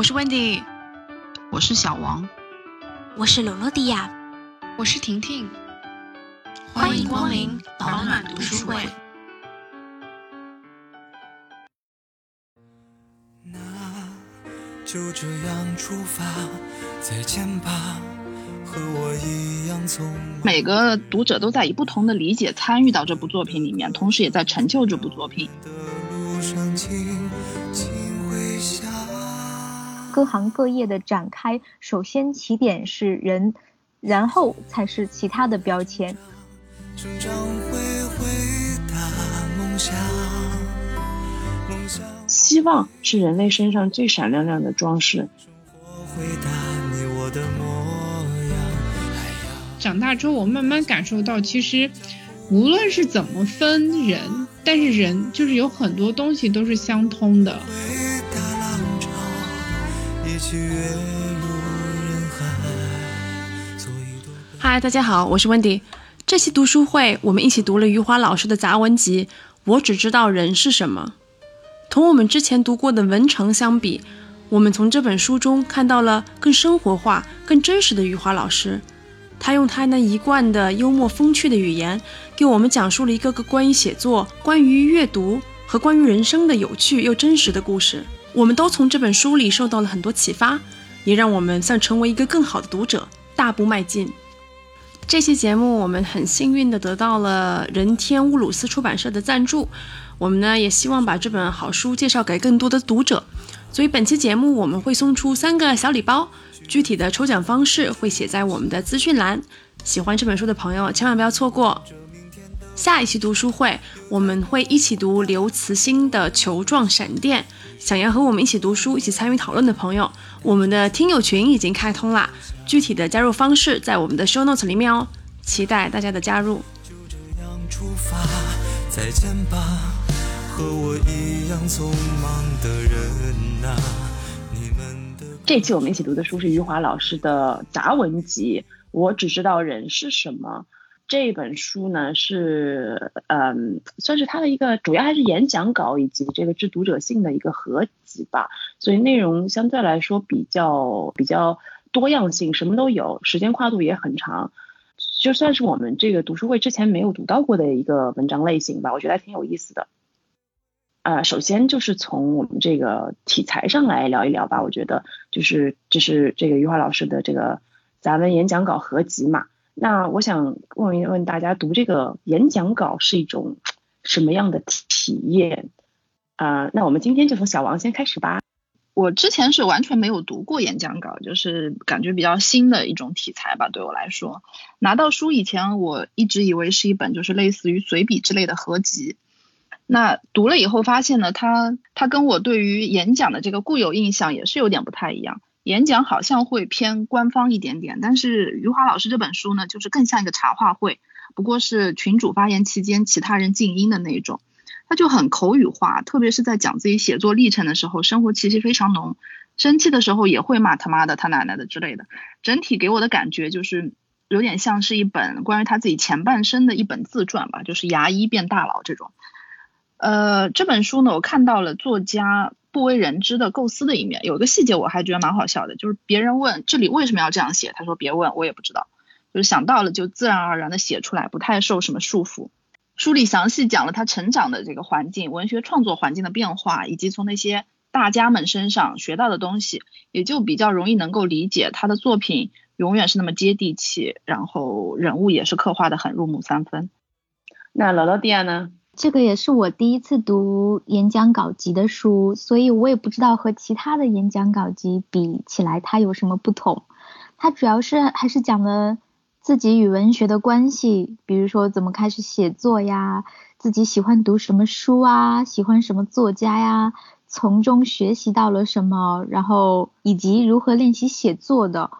我是 Wendy，我是小王，我是罗罗迪亚，我是婷婷，欢迎光临保暖读书会。那就这样出发，再见吧，和我一样从每个读者都在以不同的理解参与到这部作品里面，同时也在成就这部作品。的路上，请请回想。各行各业的展开，首先起点是人，然后才是其他的标签。成长会回答梦想，梦想希望是人类身上最闪亮亮的装饰。活回答你我的模样。哎呀，长大之后，我慢慢感受到，其实无论是怎么分人，但是人就是有很多东西都是相通的。嗨，大家好，我是 Wendy。这期读书会，我们一起读了余华老师的杂文集《我只知道人是什么》。同我们之前读过的《文成》相比，我们从这本书中看到了更生活化、更真实的余华老师。他用他那一贯的幽默风趣的语言，给我们讲述了一个个关于写作、关于阅读和关于人生的有趣又真实的故事。我们都从这本书里受到了很多启发，也让我们向成为一个更好的读者大步迈进。这期节目我们很幸运的得到了人天乌鲁斯出版社的赞助，我们呢也希望把这本好书介绍给更多的读者，所以本期节目我们会送出三个小礼包，具体的抽奖方式会写在我们的资讯栏，喜欢这本书的朋友千万不要错过。下一期读书会，我们会一起读刘慈欣的《球状闪电》。想要和我们一起读书、一起参与讨论的朋友，我们的听友群已经开通啦。具体的加入方式在我们的 show notes 里面哦，期待大家的加入。就这样出发，再见吧，和我一样匆忙的人呐、你们的这期我们一起读的书是余华老师的杂文集《我只知道人是什么》。这本书呢是，嗯，算是他的一个主要还是演讲稿以及这个致读者信的一个合集吧，所以内容相对来说比较比较多样性，什么都有，时间跨度也很长，就算是我们这个读书会之前没有读到过的一个文章类型吧，我觉得还挺有意思的。呃，首先就是从我们这个题材上来聊一聊吧，我觉得就是这是这个余华老师的这个杂文演讲稿合集嘛。那我想问一问大家，读这个演讲稿是一种什么样的体验？啊、那我们今天就从小王先开始吧。我之前是完全没有读过演讲稿，就是感觉比较新的一种题材吧，对我来说。拿到书以前，我一直以为是一本就是类似于随笔之类的合集。那读了以后发现呢，它它跟我对于演讲的这个固有印象也是有点不太一样。演讲好像会偏官方一点点，但是余华老师这本书呢，就是更像一个茶话会，不过是群主发言期间其他人静音的那种。他就很口语化，特别是在讲自己写作历程的时候，生活气息非常浓。生气的时候也会骂他妈的、他奶奶的之类的。整体给我的感觉就是有点像是一本关于他自己前半生的一本自传吧，就是牙医变大佬这种。呃，这本书呢，我看到了作家不为人知的构思的一面。有一个细节我还觉得蛮好笑的，就是别人问这里为什么要这样写，他说别问，我也不知道，就是想到了就自然而然的写出来，不太受什么束缚。书里详细讲了他成长的这个环境、文学创作环境的变化，以及从那些大家们身上学到的东西，也就比较容易能够理解他的作品永远是那么接地气，然后人物也是刻画的很入木三分。那劳劳迪亚呢？这个也是我第一次读演讲稿集的书，所以我也不知道和其他的演讲稿集比起来它有什么不同。它主要是还是讲了自己与文学的关系，比如说怎么开始写作呀，自己喜欢读什么书啊，喜欢什么作家呀，从中学习到了什么，然后以及如何练习写作的。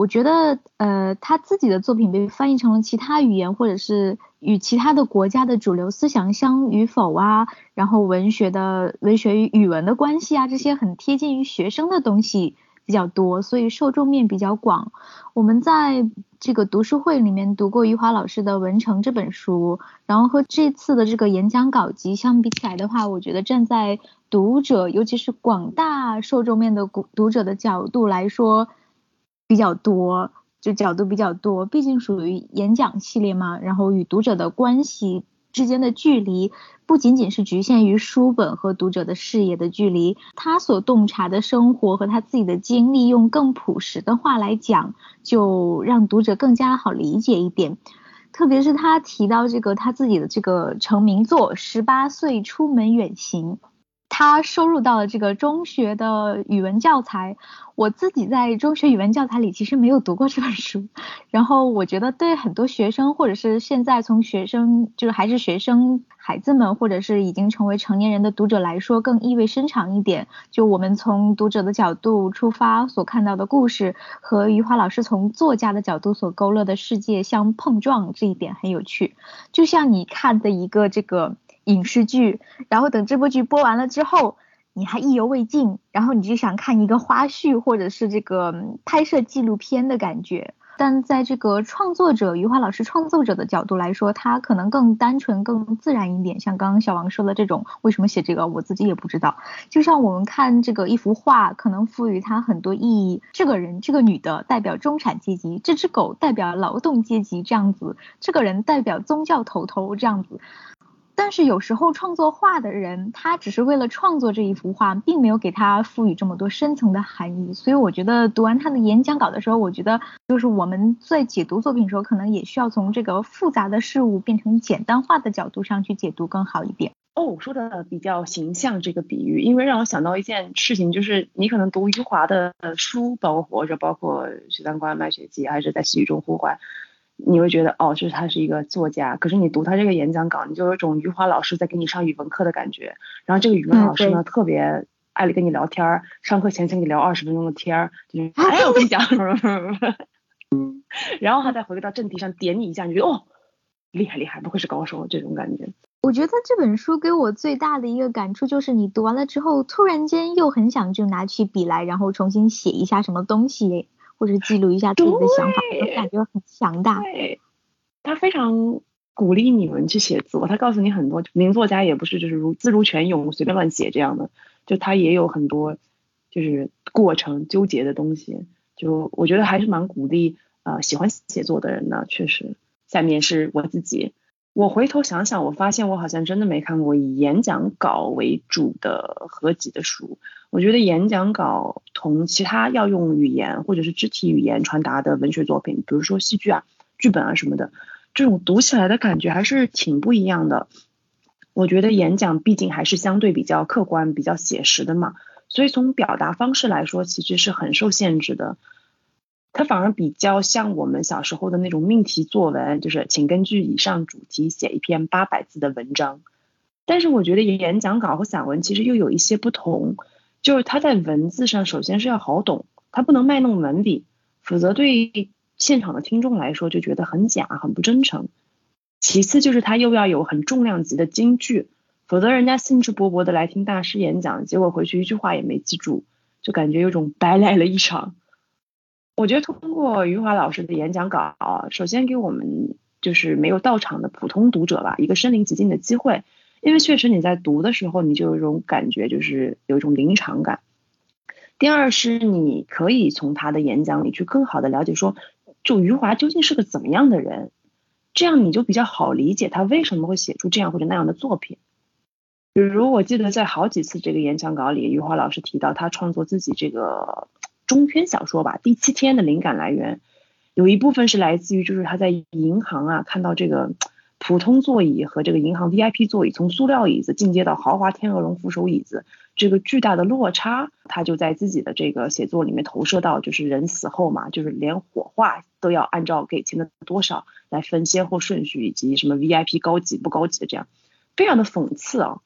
我觉得，呃，他自己的作品被翻译成了其他语言，或者是与其他的国家的主流思想相与否啊，然后文学的文学与语文的关系啊，这些很贴近于学生的东西，比较多，所以受众面比较广。我们在这个读书会里面读过余华老师的《文成》这本书，然后和这次的这个演讲稿集相比起来的话，我觉得站在读者，尤其是广大受众面的读读者的角度来说，比较多，就角度比较多，毕竟属于演讲系列嘛，然后与读者的关系。之间的距离不仅仅是局限于书本和读者的视野的距离，他所洞察的生活和他自己的经历，用更朴实的话来讲，就让读者更加好理解一点。特别是他提到这个他自己的这个成名作《十八岁出门远行》。他收入到了这个中学的语文教材，我自己在中学语文教材里其实没有读过这本书，然后我觉得对很多学生或者是现在从学生就是还是学生孩子们，或者是已经成为成年人的读者来说更意味深长一点。就我们从读者的角度出发所看到的故事，和余华老师从作家的角度所勾勒的世界相碰撞，这一点很有趣。就像你看的一个这个。影视剧，然后等这部剧播完了之后，你还意犹未尽，然后你就想看一个花絮或者是这个拍摄纪录片的感觉。但在这个创作者余华老师创作者的角度来说，他可能更单纯、更自然一点。像刚刚小王说的这种，为什么写这个，我自己也不知道。就像我们看这个一幅画，可能赋予它很多意义。这个人，这个女的代表中产阶级，这只狗代表劳动阶级，这样子。这个人代表宗教头头，这样子。但是有时候创作画的人，他只是为了创作这一幅画，并没有给他赋予这么多深层的含义。所以我觉得读完他的演讲稿的时候，我觉得就是我们在解读作品的时候，可能也需要从这个复杂的事物变成简单化的角度上去解读更好一点。哦，说的比较形象这个比喻，因为让我想到一件事情，就是你可能读余华的书，包括活着，包括许三观卖血记，还是在细雨中呼唤。你会觉得哦，就是他是一个作家，可是你读他这个演讲稿，你就有种余华老师在给你上语文课的感觉。然后这个语文老师呢，特别爱跟你聊天儿，上课前先跟你聊二十分钟的天儿，就是哎我跟你讲 然后他再回归到正题上点你一下，你觉得哦厉害厉害，不愧是高手这种感觉。我觉得这本书给我最大的一个感触就是，你读完了之后，突然间又很想就拿起笔来，然后重新写一下什么东西。或者记录一下自己的想法，感觉很强大。对，他非常鼓励你们去写作，他告诉你很多名作家也不是就是如自如泉涌随便乱写这样的，就他也有很多就是过程纠结的东西。就我觉得还是蛮鼓励啊喜欢写作的人呢，确实。下面是我自己。我回头想想，我发现我好像真的没看过以演讲稿为主的合集的书。我觉得演讲稿同其他要用语言或者是肢体语言传达的文学作品，比如说戏剧啊、剧本啊什么的，这种读起来的感觉还是挺不一样的。我觉得演讲毕竟还是相对比较客观、比较写实的嘛，所以从表达方式来说，其实是很受限制的。它反而比较像我们小时候的那种命题作文，就是请根据以上主题写一篇八百字的文章。但是我觉得演讲稿和散文其实又有一些不同，就是它在文字上首先是要好懂，它不能卖弄文笔，否则对现场的听众来说就觉得很假、很不真诚。其次就是它又要有很重量级的金句，否则人家兴致勃勃的来听大师演讲，结果回去一句话也没记住，就感觉有种白来了一场。我觉得通过余华老师的演讲稿，首先给我们就是没有到场的普通读者吧，一个身临其境的机会。因为确实你在读的时候，你就有一种感觉，就是有一种临场感。第二是你可以从他的演讲里去更好的了解，说就余华究竟是个怎么样的人，这样你就比较好理解他为什么会写出这样或者那样的作品。比如我记得在好几次这个演讲稿里，余华老师提到他创作自己这个。中篇小说吧，第七天的灵感来源有一部分是来自于，就是他在银行啊看到这个普通座椅和这个银行 VIP 座椅从塑料椅子进阶到豪华天鹅绒扶手椅子这个巨大的落差，他就在自己的这个写作里面投射到，就是人死后嘛，就是连火化都要按照给钱的多少来分先后顺序，以及什么 VIP 高级不高级的这样，非常的讽刺啊。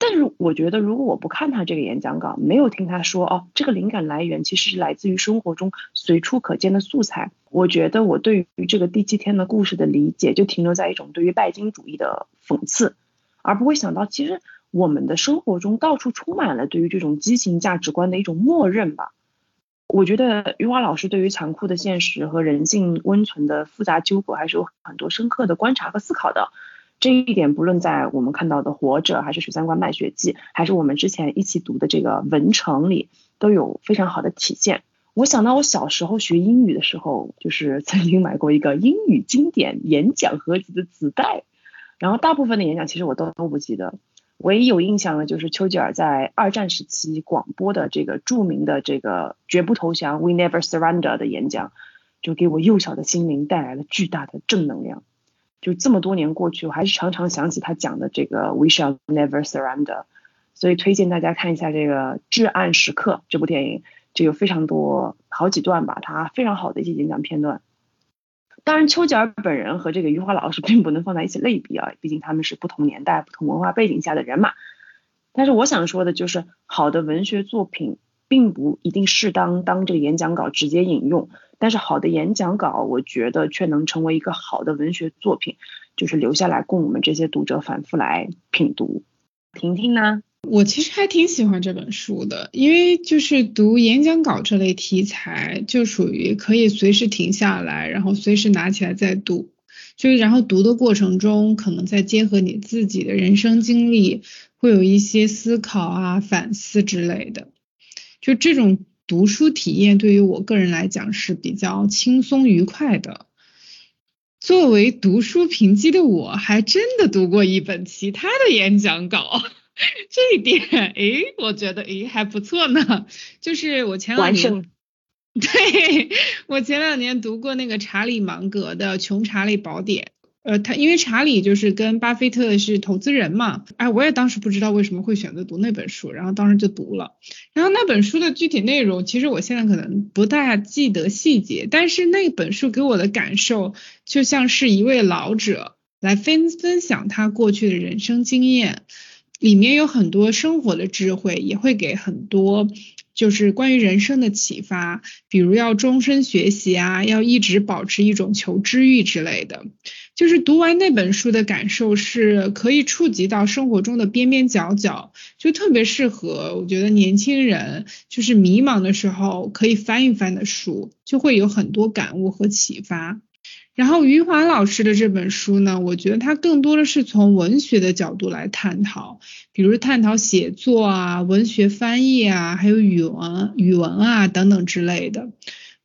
但是我觉得，如果我不看他这个演讲稿，没有听他说哦，这个灵感来源其实是来自于生活中随处可见的素材。我觉得我对于这个第七天的故事的理解，就停留在一种对于拜金主义的讽刺，而不会想到其实我们的生活中到处充满了对于这种畸形价值观的一种默认吧。我觉得余华老师对于残酷的现实和人性温存的复杂纠葛，还是有很多深刻的观察和思考的。这一点，不论在我们看到的《活着》，还是《许三观卖血记》，还是我们之前一起读的这个《文成》里，都有非常好的体现。我想到我小时候学英语的时候，就是曾经买过一个英语经典演讲合集的磁带，然后大部分的演讲其实我都都不记得，唯一有印象的就是丘吉尔在二战时期广播的这个著名的这个“绝不投降 ”（We Never Surrender） 的演讲，就给我幼小的心灵带来了巨大的正能量。就这么多年过去，我还是常常想起他讲的这个 “We shall never surrender”，所以推荐大家看一下这个《至暗时刻》这部电影，就有非常多好几段吧，他非常好的一些演讲片段。当然，丘吉尔本人和这个余华老师 并不能放在一起类比啊，毕竟他们是不同年代、不同文化背景下的人嘛。但是我想说的就是，好的文学作品并不一定适当当这个演讲稿直接引用。但是好的演讲稿，我觉得却能成为一个好的文学作品，就是留下来供我们这些读者反复来品读。婷婷呢？我其实还挺喜欢这本书的，因为就是读演讲稿这类题材，就属于可以随时停下来，然后随时拿起来再读，就然后读的过程中，可能再结合你自己的人生经历，会有一些思考啊、反思之类的，就这种。读书体验对于我个人来讲是比较轻松愉快的。作为读书评级的我，还真的读过一本其他的演讲稿，这一点，诶，我觉得诶还不错呢。就是我前两年，对我前两年读过那个查理芒格的《穷查理宝典》。呃，他因为查理就是跟巴菲特是投资人嘛，哎，我也当时不知道为什么会选择读那本书，然后当时就读了，然后那本书的具体内容，其实我现在可能不大记得细节，但是那本书给我的感受就像是一位老者来分分享他过去的人生经验，里面有很多生活的智慧，也会给很多。就是关于人生的启发，比如要终身学习啊，要一直保持一种求知欲之类的。就是读完那本书的感受是可以触及到生活中的边边角角，就特别适合我觉得年轻人就是迷茫的时候可以翻一翻的书，就会有很多感悟和启发。然后余华老师的这本书呢，我觉得他更多的是从文学的角度来探讨，比如探讨写作啊、文学翻译啊，还有语文、语文啊等等之类的。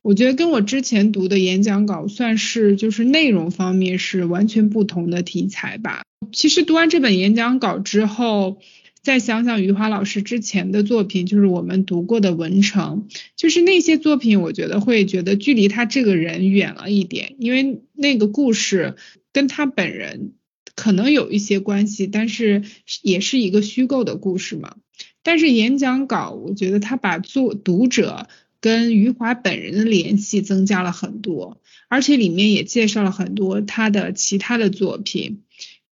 我觉得跟我之前读的演讲稿算是就是内容方面是完全不同的题材吧。其实读完这本演讲稿之后。再想想余华老师之前的作品，就是我们读过的《文成》，就是那些作品，我觉得会觉得距离他这个人远了一点，因为那个故事跟他本人可能有一些关系，但是也是一个虚构的故事嘛。但是演讲稿，我觉得他把作读者跟余华本人的联系增加了很多，而且里面也介绍了很多他的其他的作品。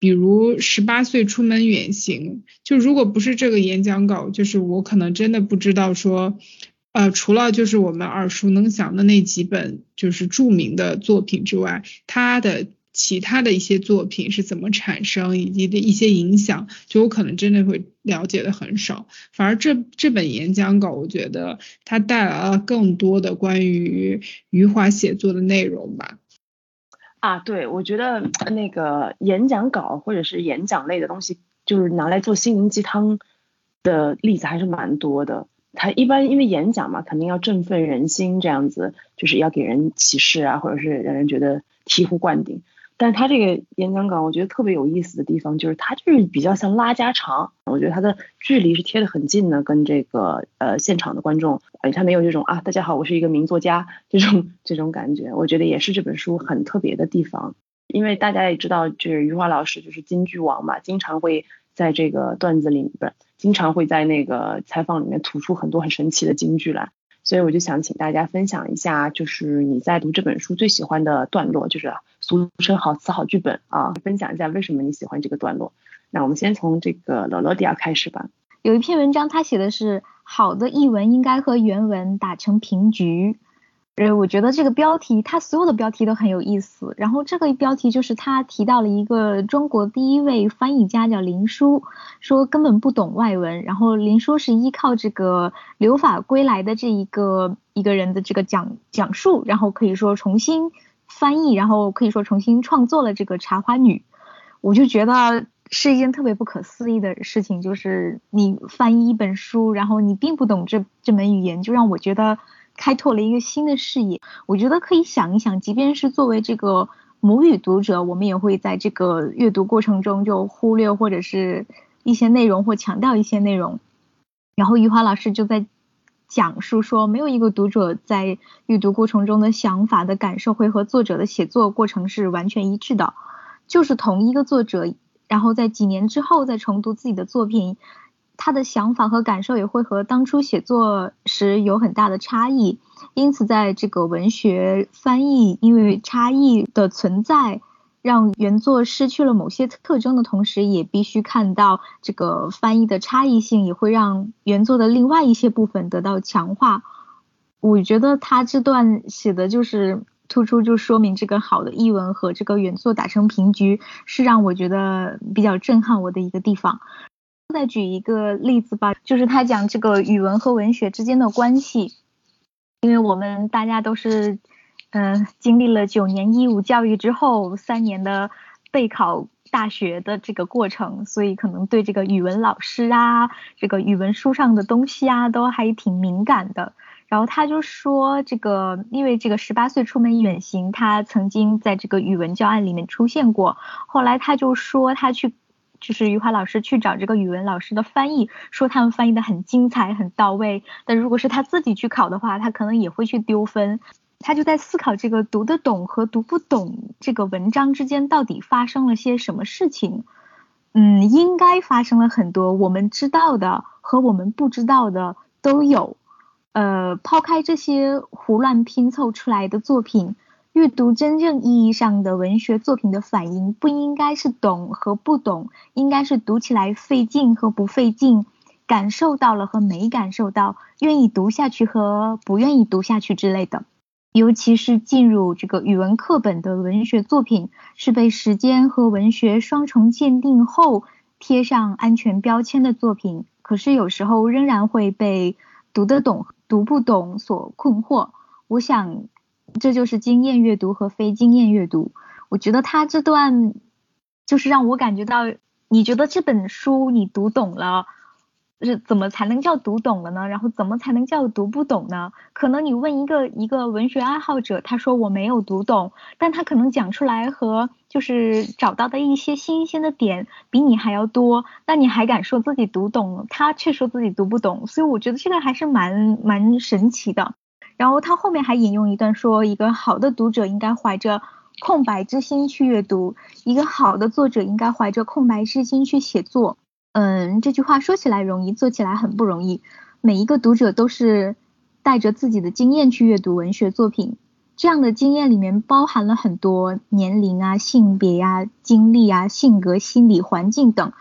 比如十八岁出门远行，就如果不是这个演讲稿，就是我可能真的不知道说，呃，除了就是我们耳熟能详的那几本就是著名的作品之外，他的其他的一些作品是怎么产生以及的一些影响，就我可能真的会了解的很少。反而这这本演讲稿，我觉得它带来了更多的关于余华写作的内容吧。啊，对，我觉得那个演讲稿或者是演讲类的东西，就是拿来做心灵鸡汤的例子还是蛮多的。他一般因为演讲嘛，肯定要振奋人心，这样子就是要给人启示啊，或者是让人觉得醍醐灌顶。但他这个演讲稿，我觉得特别有意思的地方，就是他就是比较像拉家常，我觉得他的距离是贴得很近的，跟这个呃现场的观众，呃他没有这种啊大家好，我是一个名作家这种这种感觉，我觉得也是这本书很特别的地方。因为大家也知道，就是余华老师就是京剧王嘛，经常会在这个段子里不是，经常会在那个采访里面吐出很多很神奇的京剧来。所以我就想请大家分享一下，就是你在读这本书最喜欢的段落，就是俗称好词好剧本啊，分享一下为什么你喜欢这个段落。那我们先从这个罗罗迪亚开始吧。有一篇文章，他写的是好的译文应该和原文打成平局。呃，我觉得这个标题，它所有的标题都很有意思。然后这个标题就是他提到了一个中国第一位翻译家叫林纾，说根本不懂外文。然后林纾是依靠这个留法归来的这一个一个人的这个讲讲述，然后可以说重新翻译，然后可以说重新创作了这个《茶花女》。我就觉得是一件特别不可思议的事情，就是你翻译一本书，然后你并不懂这这门语言，就让我觉得。开拓了一个新的视野，我觉得可以想一想，即便是作为这个母语读者，我们也会在这个阅读过程中就忽略或者是一些内容或强调一些内容。然后余华老师就在讲述说，没有一个读者在阅读过程中的想法的感受会和作者的写作过程是完全一致的，就是同一个作者，然后在几年之后再重读自己的作品。他的想法和感受也会和当初写作时有很大的差异，因此在这个文学翻译因为差异的存在，让原作失去了某些特征的同时，也必须看到这个翻译的差异性也会让原作的另外一些部分得到强化。我觉得他这段写的就是突出，就说明这个好的译文和这个原作打成平局，是让我觉得比较震撼我的一个地方。再举一个例子吧，就是他讲这个语文和文学之间的关系，因为我们大家都是，嗯，经历了九年义务教育之后，三年的备考大学的这个过程，所以可能对这个语文老师啊，这个语文书上的东西啊，都还挺敏感的。然后他就说，这个因为这个十八岁出门远行，他曾经在这个语文教案里面出现过，后来他就说他去。就是余华老师去找这个语文老师的翻译，说他们翻译的很精彩、很到位。但如果是他自己去考的话，他可能也会去丢分。他就在思考这个读得懂和读不懂这个文章之间到底发生了些什么事情。嗯，应该发生了很多我们知道的和我们不知道的都有。呃，抛开这些胡乱拼凑出来的作品。阅读真正意义上的文学作品的反应，不应该是懂和不懂，应该是读起来费劲和不费劲，感受到了和没感受到，愿意读下去和不愿意读下去之类的。尤其是进入这个语文课本的文学作品，是被时间和文学双重鉴定后贴上安全标签的作品，可是有时候仍然会被读得懂、读不懂所困惑。我想。这就是经验阅读和非经验阅读。我觉得他这段就是让我感觉到，你觉得这本书你读懂了，是怎么才能叫读懂了呢？然后怎么才能叫读不懂呢？可能你问一个一个文学爱好者，他说我没有读懂，但他可能讲出来和就是找到的一些新鲜的点比你还要多，那你还敢说自己读懂？他却说自己读不懂，所以我觉得这个还是蛮蛮神奇的。然后他后面还引用一段说，一个好的读者应该怀着空白之心去阅读，一个好的作者应该怀着空白之心去写作。嗯，这句话说起来容易，做起来很不容易。每一个读者都是带着自己的经验去阅读文学作品，这样的经验里面包含了很多年龄啊、性别呀、经历啊、性格、心理环境等。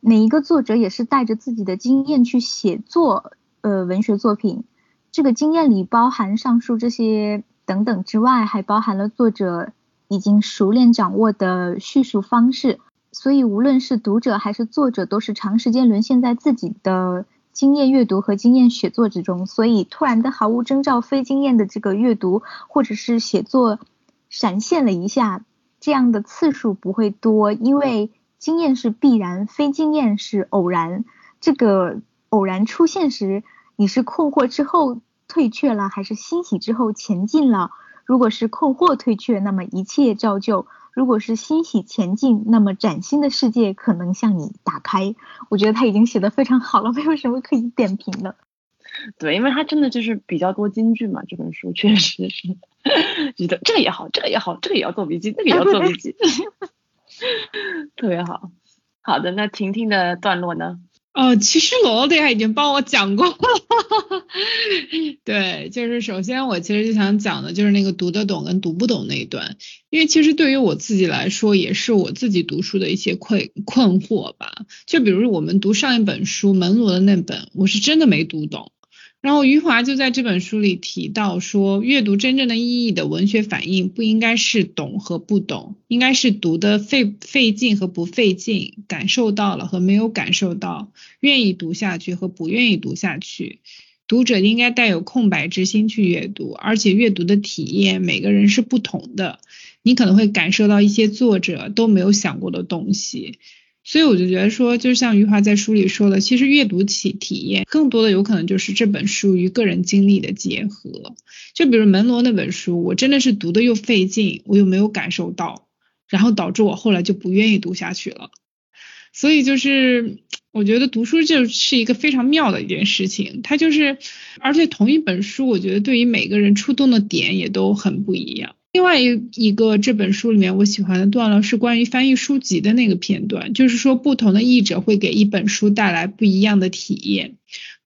每一个作者也是带着自己的经验去写作呃文学作品。这个经验里包含上述这些等等之外，还包含了作者已经熟练掌握的叙述方式。所以，无论是读者还是作者，都是长时间沦陷在自己的经验阅读和经验写作之中。所以，突然的毫无征兆、非经验的这个阅读或者是写作闪现了一下，这样的次数不会多，因为经验是必然，非经验是偶然。这个偶然出现时。你是困惑之后退却了，还是欣喜之后前进了？如果是困惑退却，那么一切照旧；如果是欣喜前进，那么崭新的世界可能向你打开。我觉得他已经写的非常好了，没有什么可以点评的。对，因为他真的就是比较多金句嘛，这本书确实是觉得这个也好，这个也好，这个也要做笔记，那个也要做笔记，特别好。好的，那婷婷的段落呢？哦，其实罗罗迪已经帮我讲过了。对，就是首先我其实就想讲的就是那个读得懂跟读不懂那一段，因为其实对于我自己来说，也是我自己读书的一些困困惑吧。就比如我们读上一本书门罗的那本，我是真的没读懂。然后余华就在这本书里提到说，阅读真正的意义的文学反应不应该是懂和不懂，应该是读的费费劲和不费劲，感受到了和没有感受到，愿意读下去和不愿意读下去。读者应该带有空白之心去阅读，而且阅读的体验每个人是不同的，你可能会感受到一些作者都没有想过的东西。所以我就觉得说，就像余华在书里说的，其实阅读体体验更多的有可能就是这本书与个人经历的结合。就比如门罗那本书，我真的是读的又费劲，我又没有感受到，然后导致我后来就不愿意读下去了。所以就是我觉得读书就是一个非常妙的一件事情，它就是，而且同一本书，我觉得对于每个人触动的点也都很不一样。另外一一个这本书里面我喜欢的段落是关于翻译书籍的那个片段，就是说不同的译者会给一本书带来不一样的体验。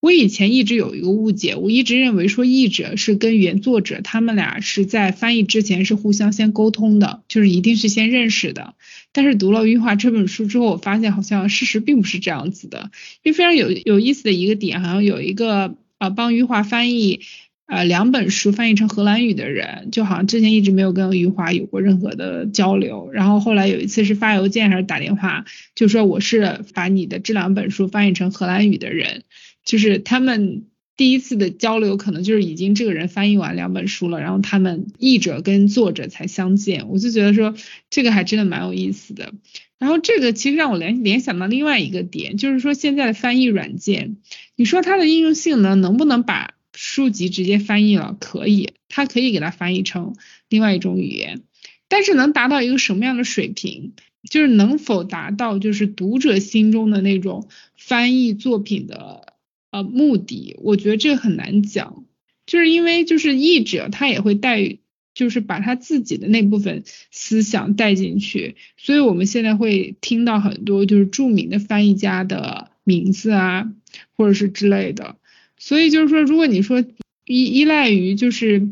我以前一直有一个误解，我一直认为说译者是跟原作者他们俩是在翻译之前是互相先沟通的，就是一定是先认识的。但是读了余华这本书之后，我发现好像事实并不是这样子的。因为非常有有意思的一个点，好像有一个啊帮余华翻译。呃，两本书翻译成荷兰语的人，就好像之前一直没有跟余华有过任何的交流，然后后来有一次是发邮件还是打电话，就说我是把你的这两本书翻译成荷兰语的人，就是他们第一次的交流可能就是已经这个人翻译完两本书了，然后他们译者跟作者才相见，我就觉得说这个还真的蛮有意思的。然后这个其实让我联联想到另外一个点，就是说现在的翻译软件，你说它的应用性能能不能把书籍直接翻译了，可以，它可以给它翻译成另外一种语言，但是能达到一个什么样的水平，就是能否达到就是读者心中的那种翻译作品的呃目的，我觉得这个很难讲，就是因为就是译者他也会带，就是把他自己的那部分思想带进去，所以我们现在会听到很多就是著名的翻译家的名字啊，或者是之类的。所以就是说，如果你说依依赖于就是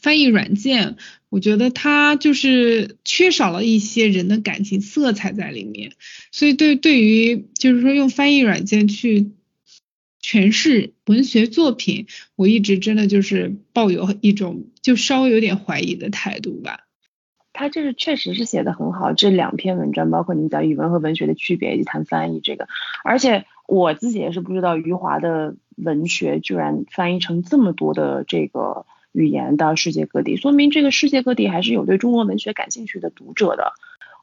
翻译软件，我觉得它就是缺少了一些人的感情色彩在里面。所以对对于就是说用翻译软件去诠释文学作品，我一直真的就是抱有一种就稍微有点怀疑的态度吧。他这是确实是写的很好，这两篇文章包括你讲语文和文学的区别以及谈翻译这个，而且我自己也是不知道余华的。文学居然翻译成这么多的这个语言到世界各地，说明这个世界各地还是有对中国文学感兴趣的读者的。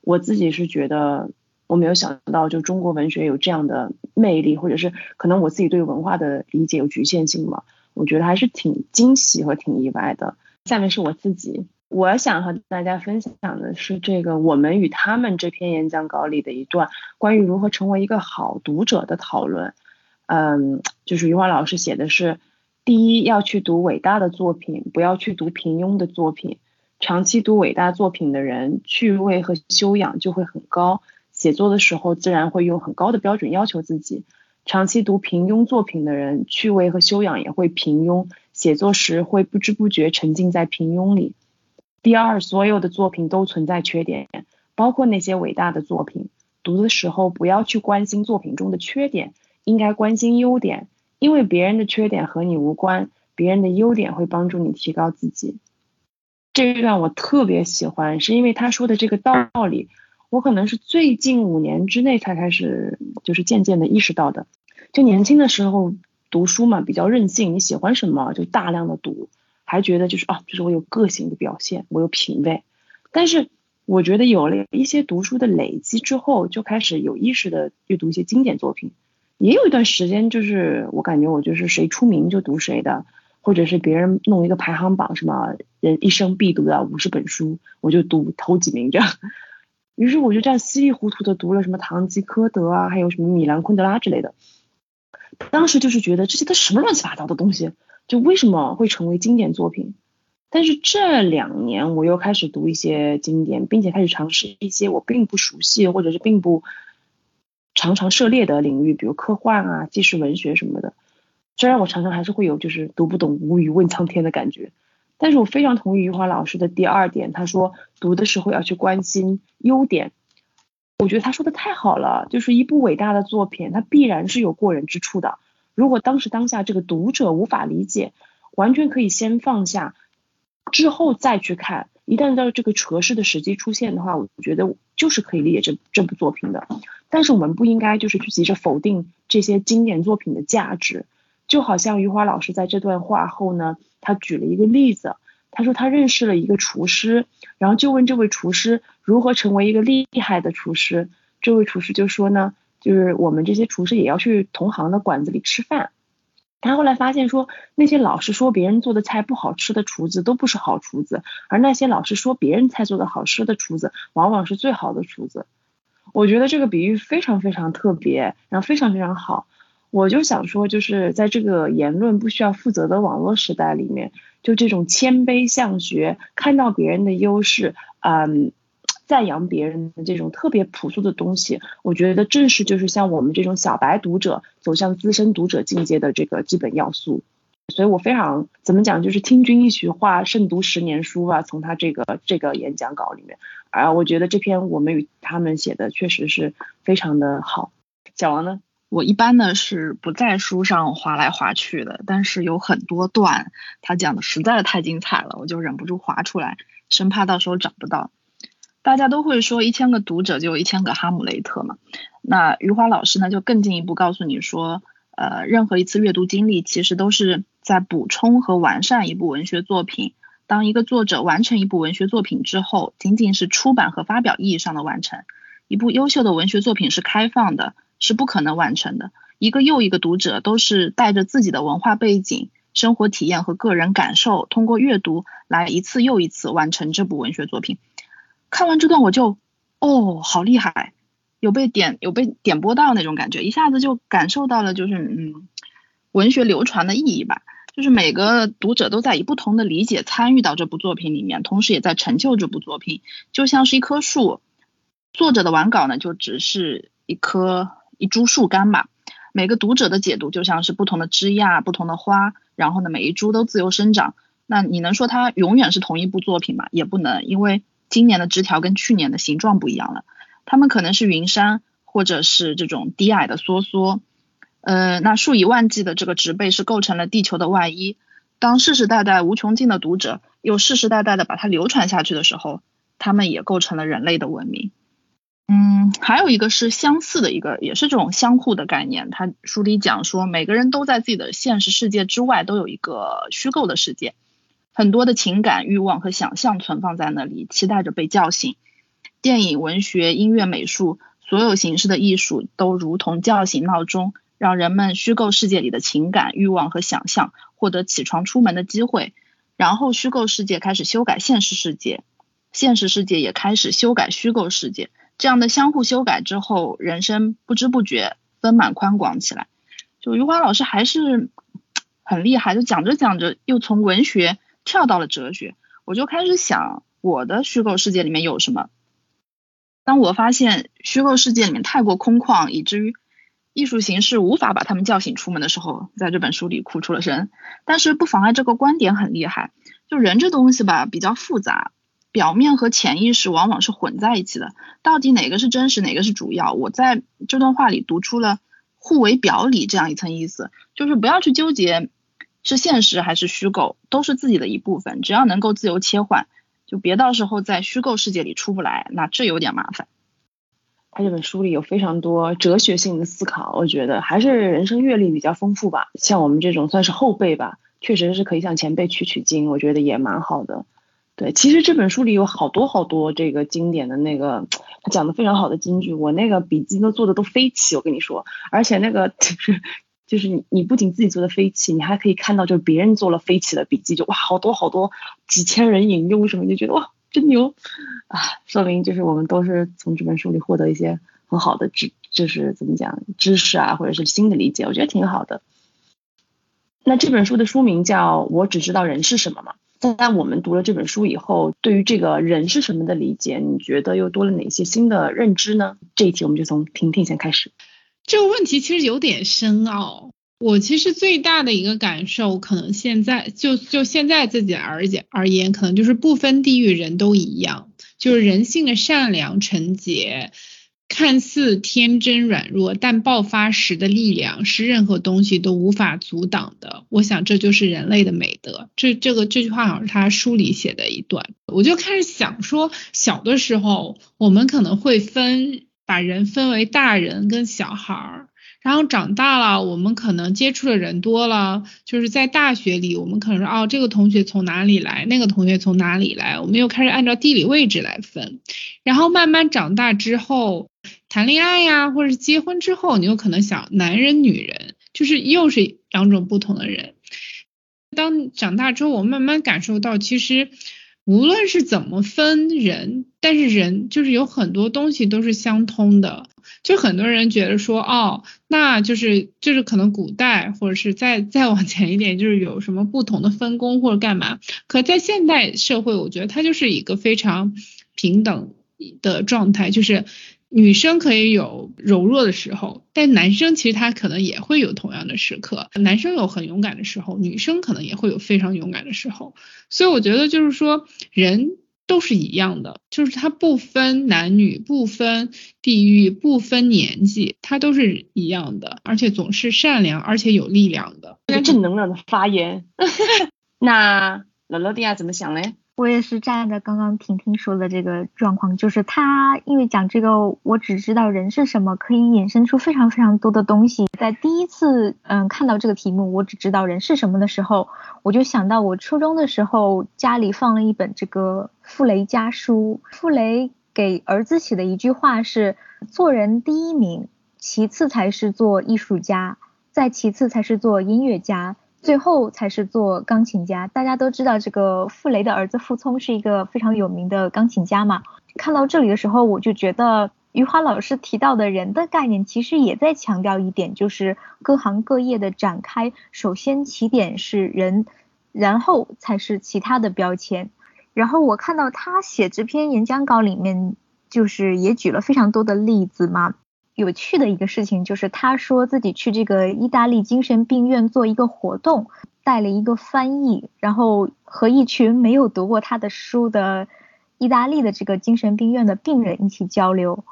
我自己是觉得我没有想到，就中国文学有这样的魅力，或者是可能我自己对文化的理解有局限性嘛？我觉得还是挺惊喜和挺意外的。下面是我自己，我想和大家分享的是这个我们与他们这篇演讲稿里的一段关于如何成为一个好读者的讨论。嗯，就是余华老师写的是，第一要去读伟大的作品，不要去读平庸的作品。长期读伟大作品的人，趣味和修养就会很高，写作的时候自然会用很高的标准要求自己。长期读平庸作品的人，趣味和修养也会平庸，写作时会不知不觉沉浸在平庸里。第二，所有的作品都存在缺点，包括那些伟大的作品。读的时候不要去关心作品中的缺点。应该关心优点，因为别人的缺点和你无关，别人的优点会帮助你提高自己。这一段我特别喜欢，是因为他说的这个道理，我可能是最近五年之内才开始，就是渐渐的意识到的。就年轻的时候读书嘛，比较任性，你喜欢什么就大量的读，还觉得就是啊，就是我有个性的表现，我有品味。但是我觉得有了一些读书的累积之后，就开始有意识的阅读一些经典作品。也有一段时间，就是我感觉我就是谁出名就读谁的，或者是别人弄一个排行榜，什么人一生必读的五十本书，我就读头几名这样。于是我就这样稀里糊涂的读了什么堂吉诃德啊，还有什么米兰昆德拉之类的。当时就是觉得这些都什么乱七八糟的东西，就为什么会成为经典作品？但是这两年我又开始读一些经典，并且开始尝试一些我并不熟悉或者是并不。常常涉猎的领域，比如科幻啊、纪实文学什么的，虽然我常常还是会有就是读不懂、无语问苍天的感觉，但是我非常同意余华老师的第二点，他说读的时候要去关心优点，我觉得他说的太好了，就是一部伟大的作品，它必然是有过人之处的。如果当时当下这个读者无法理解，完全可以先放下，之后再去看。一旦到这个合适的时机出现的话，我觉得就是可以理解这这部作品的。但是我们不应该就是去急着否定这些经典作品的价值。就好像余华老师在这段话后呢，他举了一个例子，他说他认识了一个厨师，然后就问这位厨师如何成为一个厉害的厨师。这位厨师就说呢，就是我们这些厨师也要去同行的馆子里吃饭。他后来发现说，那些老是说别人做的菜不好吃的厨子都不是好厨子，而那些老是说别人菜做的好吃的厨子，往往是最好的厨子。我觉得这个比喻非常非常特别，然后非常非常好。我就想说，就是在这个言论不需要负责的网络时代里面，就这种谦卑向学，看到别人的优势，嗯。赞扬别人的这种特别朴素的东西，我觉得正是就是像我们这种小白读者走向资深读者境界的这个基本要素。所以我非常怎么讲，就是听君一席话，胜读十年书吧。从他这个这个演讲稿里面，啊，我觉得这篇我们与他们写的确实是非常的好。小王呢，我一般呢是不在书上划来划去的，但是有很多段他讲的实在是太精彩了，我就忍不住划出来，生怕到时候找不到。大家都会说一千个读者就有一千个哈姆雷特嘛，那余华老师呢就更进一步告诉你说，呃，任何一次阅读经历其实都是在补充和完善一部文学作品。当一个作者完成一部文学作品之后，仅仅是出版和发表意义上的完成。一部优秀的文学作品是开放的，是不可能完成的。一个又一个读者都是带着自己的文化背景、生活体验和个人感受，通过阅读来一次又一次完成这部文学作品。看完这段我就，哦，好厉害，有被点有被点播到那种感觉，一下子就感受到了就是嗯，文学流传的意义吧。就是每个读者都在以不同的理解参与到这部作品里面，同时也在成就这部作品，就像是一棵树，作者的完稿呢就只是一棵一株树干吧。每个读者的解读就像是不同的枝桠、不同的花，然后呢每一株都自由生长。那你能说它永远是同一部作品吗？也不能，因为。今年的枝条跟去年的形状不一样了，它们可能是云杉，或者是这种低矮的梭梭。呃，那数以万计的这个植被是构成了地球的外衣。当世世代代无穷尽的读者又世世代代的把它流传下去的时候，它们也构成了人类的文明。嗯，还有一个是相似的一个，也是这种相互的概念。他书里讲说，每个人都在自己的现实世界之外都有一个虚构的世界。很多的情感、欲望和想象存放在那里，期待着被叫醒。电影、文学、音乐、美术，所有形式的艺术都如同叫醒闹钟，让人们虚构世界里的情感、欲望和想象获得起床出门的机会。然后，虚构世界开始修改现实世界，现实世界也开始修改虚构世界。这样的相互修改之后，人生不知不觉丰满宽广起来。就余华老师还是很厉害，就讲着讲着又从文学。跳到了哲学，我就开始想我的虚构世界里面有什么。当我发现虚构世界里面太过空旷，以至于艺术形式无法把他们叫醒出门的时候，在这本书里哭出了声。但是不妨碍这个观点很厉害。就人这东西吧，比较复杂，表面和潜意识往往是混在一起的。到底哪个是真实，哪个是主要？我在这段话里读出了互为表里这样一层意思，就是不要去纠结。是现实还是虚构，都是自己的一部分。只要能够自由切换，就别到时候在虚构世界里出不来，那这有点麻烦。他这本书里有非常多哲学性的思考，我觉得还是人生阅历比较丰富吧。像我们这种算是后辈吧，确实是可以向前辈取取经，我觉得也蛮好的。对，其实这本书里有好多好多这个经典的那个他讲的非常好的金句，我那个笔记都做的都飞起，我跟你说，而且那个 就是。你，你不仅自己做的飞起，你还可以看到，就是别人做了飞起的笔记，就哇，好多好多几千人引用什么，就觉得哇，真牛啊！说明就是我们都是从这本书里获得一些很好的知，就是怎么讲知识啊，或者是新的理解，我觉得挺好的。那这本书的书名叫《我只知道人是什么》嘛？但我们读了这本书以后，对于这个人是什么的理解，你觉得又多了哪些新的认知呢？这一题我们就从婷婷先开始。这个问题其实有点深奥。我其实最大的一个感受，可能现在就就现在自己而言而言，可能就是不分地域人都一样，就是人性的善良、纯洁，看似天真软弱，但爆发时的力量是任何东西都无法阻挡的。我想这就是人类的美德。这这个这句话好像是他书里写的一段，我就开始想说，小的时候我们可能会分把人分为大人跟小孩儿。然后长大了，我们可能接触的人多了，就是在大学里，我们可能说，哦，这个同学从哪里来，那个同学从哪里来，我们又开始按照地理位置来分。然后慢慢长大之后，谈恋爱呀，或者是结婚之后，你有可能想男人、女人，就是又是两种不同的人。当长大之后，我慢慢感受到，其实无论是怎么分人，但是人就是有很多东西都是相通的。就很多人觉得说，哦，那就是就是可能古代或者是再再往前一点，就是有什么不同的分工或者干嘛。可在现代社会，我觉得它就是一个非常平等的状态，就是女生可以有柔弱的时候，但男生其实他可能也会有同样的时刻。男生有很勇敢的时候，女生可能也会有非常勇敢的时候。所以我觉得就是说人。都是一样的，就是他不分男女，不分地域，不分年纪，他都是一样的，而且总是善良，而且有力量的，正能量的发言。那罗罗迪亚怎么想嘞？我也是站在刚刚婷婷说的这个状况，就是他因为讲这个，我只知道人是什么，可以衍生出非常非常多的东西。在第一次嗯看到这个题目，我只知道人是什么的时候，我就想到我初中的时候家里放了一本这个傅雷家书，傅雷给儿子写的一句话是：做人第一名，其次才是做艺术家，再其次才是做音乐家。最后才是做钢琴家。大家都知道，这个傅雷的儿子傅聪是一个非常有名的钢琴家嘛。看到这里的时候，我就觉得余华老师提到的人的概念，其实也在强调一点，就是各行各业的展开，首先起点是人，然后才是其他的标签。然后我看到他写这篇演讲稿里面，就是也举了非常多的例子嘛。有趣的一个事情就是，他说自己去这个意大利精神病院做一个活动，带了一个翻译，然后和一群没有读过他的书的意大利的这个精神病院的病人一起交流。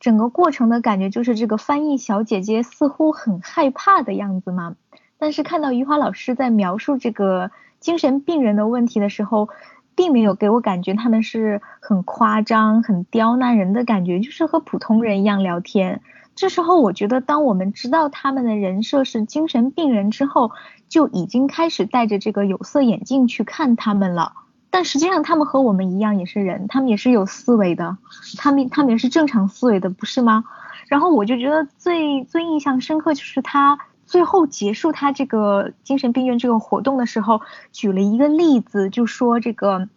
整个过程的感觉就是这个翻译小姐姐似乎很害怕的样子嘛。但是看到余华老师在描述这个精神病人的问题的时候，并没有给我感觉他们是很夸张、很刁难人的感觉，就是和普通人一样聊天。这时候，我觉得当我们知道他们的人设是精神病人之后，就已经开始戴着这个有色眼镜去看他们了。但实际上，他们和我们一样也是人，他们也是有思维的，他们他们也是正常思维的，不是吗？然后我就觉得最最印象深刻就是他最后结束他这个精神病院这个活动的时候，举了一个例子，就说这个。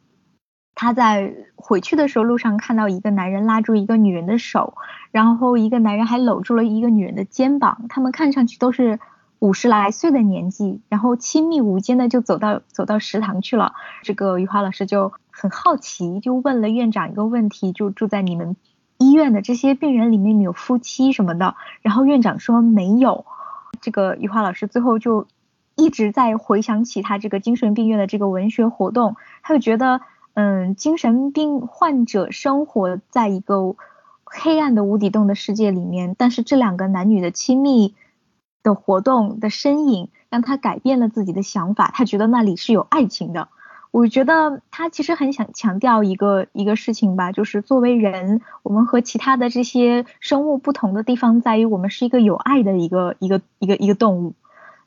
他在回去的时候，路上看到一个男人拉住一个女人的手，然后一个男人还搂住了一个女人的肩膀，他们看上去都是五十来岁的年纪，然后亲密无间的就走到走到食堂去了。这个余华老师就很好奇，就问了院长一个问题，就住在你们医院的这些病人里面有夫妻什么的，然后院长说没有。这个余华老师最后就一直在回想起他这个精神病院的这个文学活动，他就觉得。嗯，精神病患者生活在一个黑暗的无底洞的世界里面，但是这两个男女的亲密的活动的身影，让他改变了自己的想法，他觉得那里是有爱情的。我觉得他其实很想强调一个一个事情吧，就是作为人，我们和其他的这些生物不同的地方在于，我们是一个有爱的一个一个一个一个动物。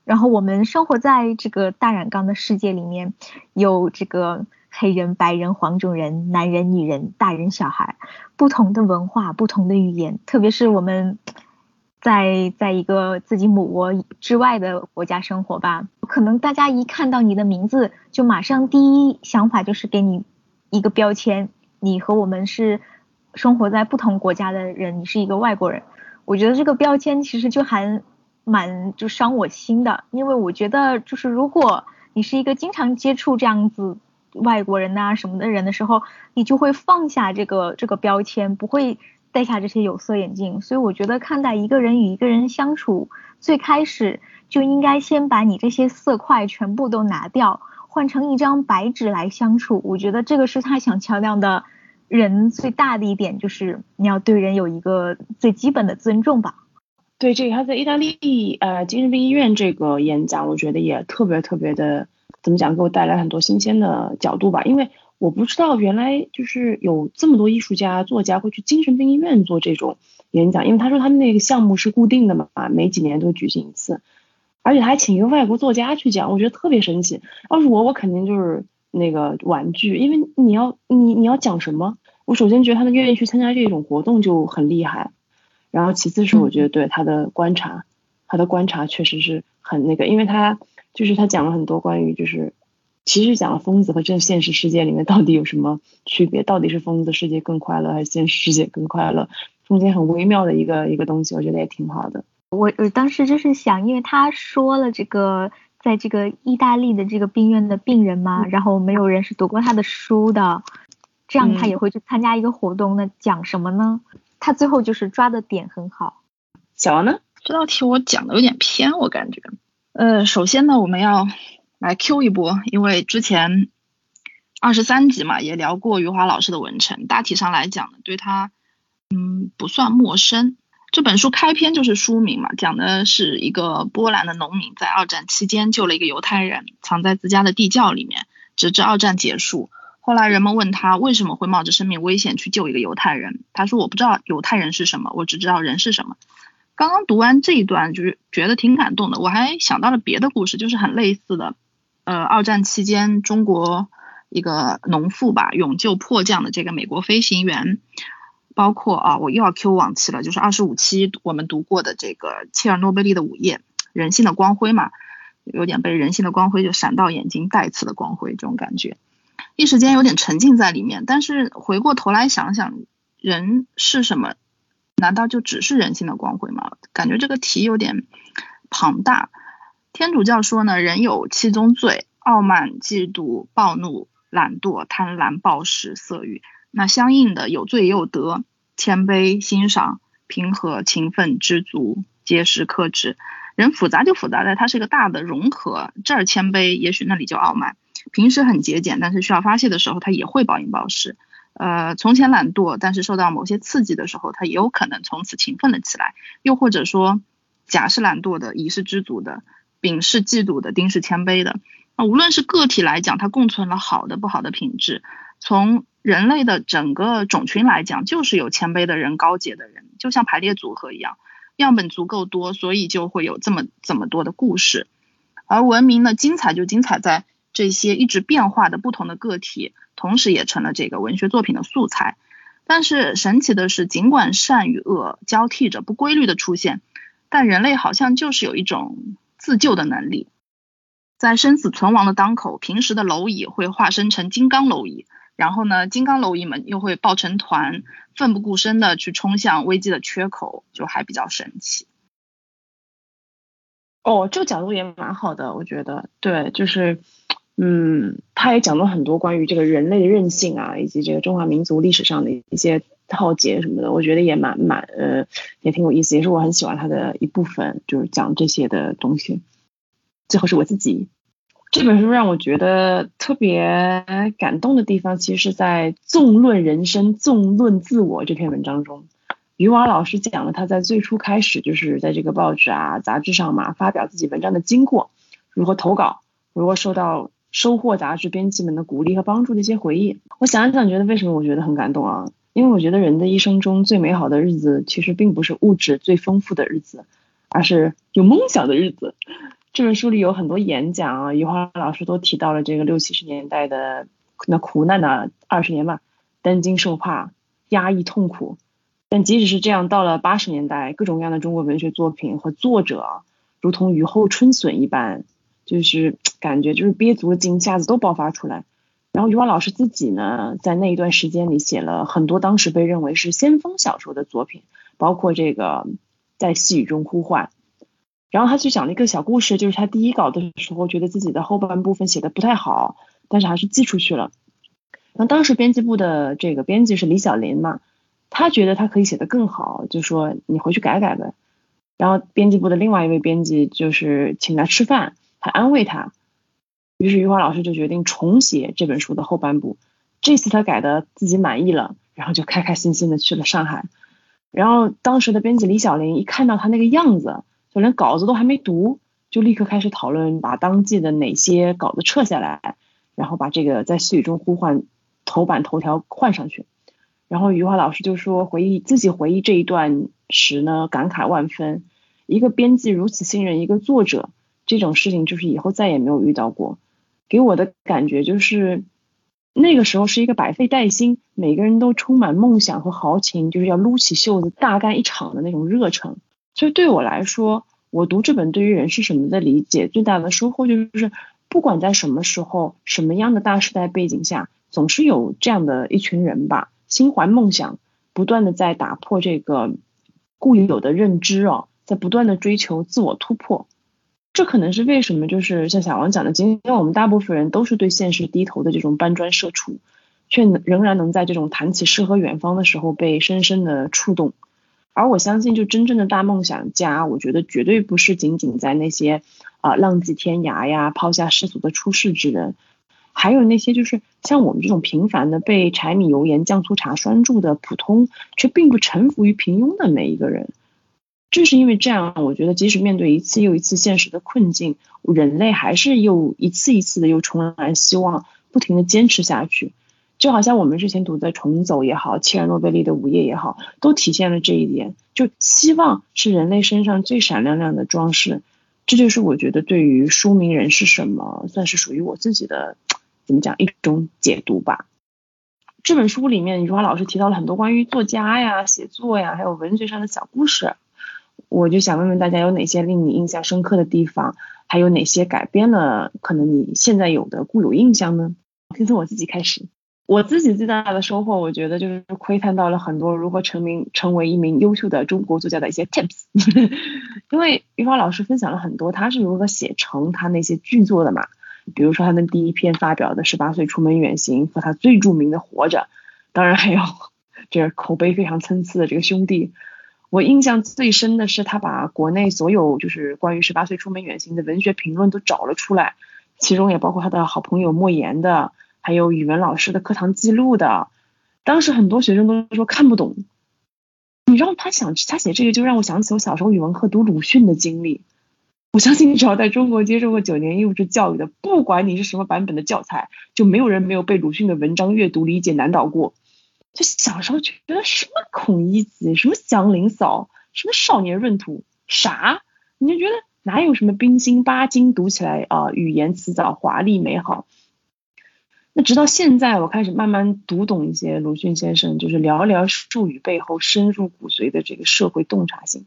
然后我们生活在这个大染缸的世界里面，有这个。黑人、白人、黄种人、男人、女人、大人、小孩，不同的文化、不同的语言，特别是我们在在一个自己母国之外的国家生活吧，可能大家一看到你的名字，就马上第一想法就是给你一个标签，你和我们是生活在不同国家的人，你是一个外国人。我觉得这个标签其实就还蛮就伤我心的，因为我觉得就是如果你是一个经常接触这样子。外国人呐什么的人的时候，你就会放下这个这个标签，不会戴下这些有色眼镜。所以我觉得看待一个人与一个人相处，最开始就应该先把你这些色块全部都拿掉，换成一张白纸来相处。我觉得这个是他想强调的人最大的一点就是你要对人有一个最基本的尊重吧。对，这个他在意大利呃精神病医院这个演讲，我觉得也特别特别的，怎么讲，给我带来很多新鲜的角度吧。因为我不知道原来就是有这么多艺术家、作家会去精神病医院做这种演讲，因为他说他们那个项目是固定的嘛，每几年都举行一次，而且他还请一个外国作家去讲，我觉得特别神奇。要是我，我肯定就是那个玩具，因为你要你你要讲什么？我首先觉得他们愿意去参加这种活动就很厉害。然后其次是我觉得对他的观察，他的观察确实是很那个，因为他就是他讲了很多关于就是其实讲了疯子和这现实世界里面到底有什么区别，到底是疯子世界更快乐还是现实世界更快乐，中间很微妙的一个一个东西，我觉得也挺好的。我我当时就是想，因为他说了这个在这个意大利的这个病院的病人嘛，然后没有人是读过他的书的，这样他也会去参加一个活动，那讲什么呢？他最后就是抓的点很好。小王呢？这道题我讲的有点偏，我感觉。呃，首先呢，我们要来 Q 一波，因为之前二十三集嘛，也聊过余华老师的文成，大体上来讲呢，对他嗯不算陌生。这本书开篇就是书名嘛，讲的是一个波兰的农民在二战期间救了一个犹太人，藏在自家的地窖里面，直至二战结束。后来人们问他为什么会冒着生命危险去救一个犹太人，他说我不知道犹太人是什么，我只知道人是什么。刚刚读完这一段，就是觉得挺感动的。我还想到了别的故事，就是很类似的。呃，二战期间中国一个农妇吧，勇救迫降的这个美国飞行员，包括啊，我又要 Q 往期了，就是二十五期我们读过的这个切尔诺贝利的午夜，人性的光辉嘛，有点被人性的光辉就闪到眼睛带刺的光辉这种感觉。一时间有点沉浸在里面，但是回过头来想想，人是什么？难道就只是人性的光辉吗？感觉这个题有点庞大。天主教说呢，人有七宗罪：傲慢、嫉妒、暴怒、懒惰、贪婪、暴食、色欲。那相应的有罪也有德：谦卑、欣赏、平和、勤奋、知足、节食、克制。人复杂就复杂在它是一个大的融合，这儿谦卑，也许那里就傲慢。平时很节俭，但是需要发泄的时候，他也会暴饮暴食。呃，从前懒惰，但是受到某些刺激的时候，他也有可能从此勤奋了起来。又或者说，甲是懒惰的，乙是知足的，丙是嫉妒的，丁是谦卑的。那无论是个体来讲，它共存了好的、不好的品质；从人类的整个种群来讲，就是有谦卑的人、高洁的人，就像排列组合一样，样本足够多，所以就会有这么这么多的故事。而文明呢，精彩就精彩在。这些一直变化的不同的个体，同时也成了这个文学作品的素材。但是神奇的是，尽管善与恶交替着不规律的出现，但人类好像就是有一种自救的能力。在生死存亡的当口，平时的蝼蚁会化身成金刚蝼蚁，然后呢，金刚蝼蚁们又会抱成团，奋不顾身的去冲向危机的缺口，就还比较神奇。哦，这个角度也蛮好的，我觉得，对，就是。嗯，他也讲了很多关于这个人类的韧性啊，以及这个中华民族历史上的一些浩劫什么的，我觉得也蛮蛮呃，也挺有意思，也是我很喜欢他的一部分，就是讲这些的东西。最后是我自己，这本书让我觉得特别感动的地方，其实是在《纵论人生，纵论自我》这篇文章中，余华老师讲了他在最初开始就是在这个报纸啊、杂志上嘛发表自己文章的经过，如何投稿，如何受到。收获杂志编辑们的鼓励和帮助的一些回忆，我想一想，觉得为什么我觉得很感动啊？因为我觉得人的一生中最美好的日子，其实并不是物质最丰富的日子，而是有梦想的日子。这本书里有很多演讲啊，余华老师都提到了这个六七十年代的那苦难的二十年吧，担惊受怕、压抑痛苦。但即使是这样，到了八十年代，各种各样的中国文学作品和作者，如同雨后春笋一般。就是感觉就是憋足了劲，一下子都爆发出来。然后余华老师自己呢，在那一段时间里写了很多当时被认为是先锋小说的作品，包括这个在细雨中呼唤。然后他就讲了一个小故事，就是他第一稿的时候，觉得自己的后半部分写的不太好，但是还是寄出去了。那当时编辑部的这个编辑是李小林嘛，他觉得他可以写得更好，就说你回去改改呗。然后编辑部的另外一位编辑就是请他吃饭。还安慰他，于是余华老师就决定重写这本书的后半部。这次他改的自己满意了，然后就开开心心的去了上海。然后当时的编辑李小玲一看到他那个样子，就连稿子都还没读，就立刻开始讨论把当季的哪些稿子撤下来，然后把这个在细雨中呼唤头版头条换上去。然后余华老师就说回忆自己回忆这一段时呢，感慨万分。一个编辑如此信任一个作者，这种事情就是以后再也没有遇到过。给我的感觉就是。那个时候是一个百废待兴，每个人都充满梦想和豪情，就是要撸起袖子大干一场的那种热忱。所以对我来说，我读这本对于人是什么的理解，最大的收获就是，不管在什么时候、什么样的大时代背景下，总是有这样的一群人吧，心怀梦想，不断的在打破这个固有的认知哦，在不断的追求自我突破。这可能是为什么，就是像小王讲的，今天我们大部分人都是对现实低头的这种搬砖社畜，却仍然能在这种谈起诗和远方的时候被深深的触动。而我相信，就真正的大梦想家，我觉得绝对不是仅仅在那些啊浪迹天涯呀、抛下世俗的出世之人，还有那些就是像我们这种平凡的被柴米油盐酱醋茶拴住的普通，却并不臣服于平庸的每一个人。正是因为这样，我觉得即使面对一次又一次现实的困境，人类还是又一次一次的又重燃希望，不停的坚持下去。就好像我们之前读的《重走》也好，切尔诺贝利的午夜也好，都体现了这一点。就希望是人类身上最闪亮亮的装饰。这就是我觉得对于书名人是什么，算是属于我自己的怎么讲一种解读吧。这本书里面，余华老师提到了很多关于作家呀、写作呀，还有文学上的小故事。我就想问问大家，有哪些令你印象深刻的地方？还有哪些改变了可能你现在有的固有印象呢？先从我自己开始。我自己最大的收获，我觉得就是窥探到了很多如何成名、成为一名优秀的中国作家的一些 tips。因为余华老师分享了很多他是如何写成他那些巨作的嘛，比如说他的第一篇发表的《十八岁出门远行》和他最著名的《活着》，当然还有 这口碑非常参差的这个《兄弟》。我印象最深的是，他把国内所有就是关于十八岁出门远行的文学评论都找了出来，其中也包括他的好朋友莫言的，还有语文老师的课堂记录的。当时很多学生都说看不懂，你让他想他写这个，就让我想起我小时候语文课读鲁迅的经历。我相信，只要在中国接受过九年义务制教育的，不管你是什么版本的教材，就没有人没有被鲁迅的文章阅读理解难倒过。就小时候就觉得什么孔乙己，什么祥林嫂，什么少年闰土，啥？你就觉得哪有什么冰心八经读起来啊，语言辞藻华丽美好。那直到现在，我开始慢慢读懂一些鲁迅先生，就是寥寥数语背后深入骨髓的这个社会洞察性。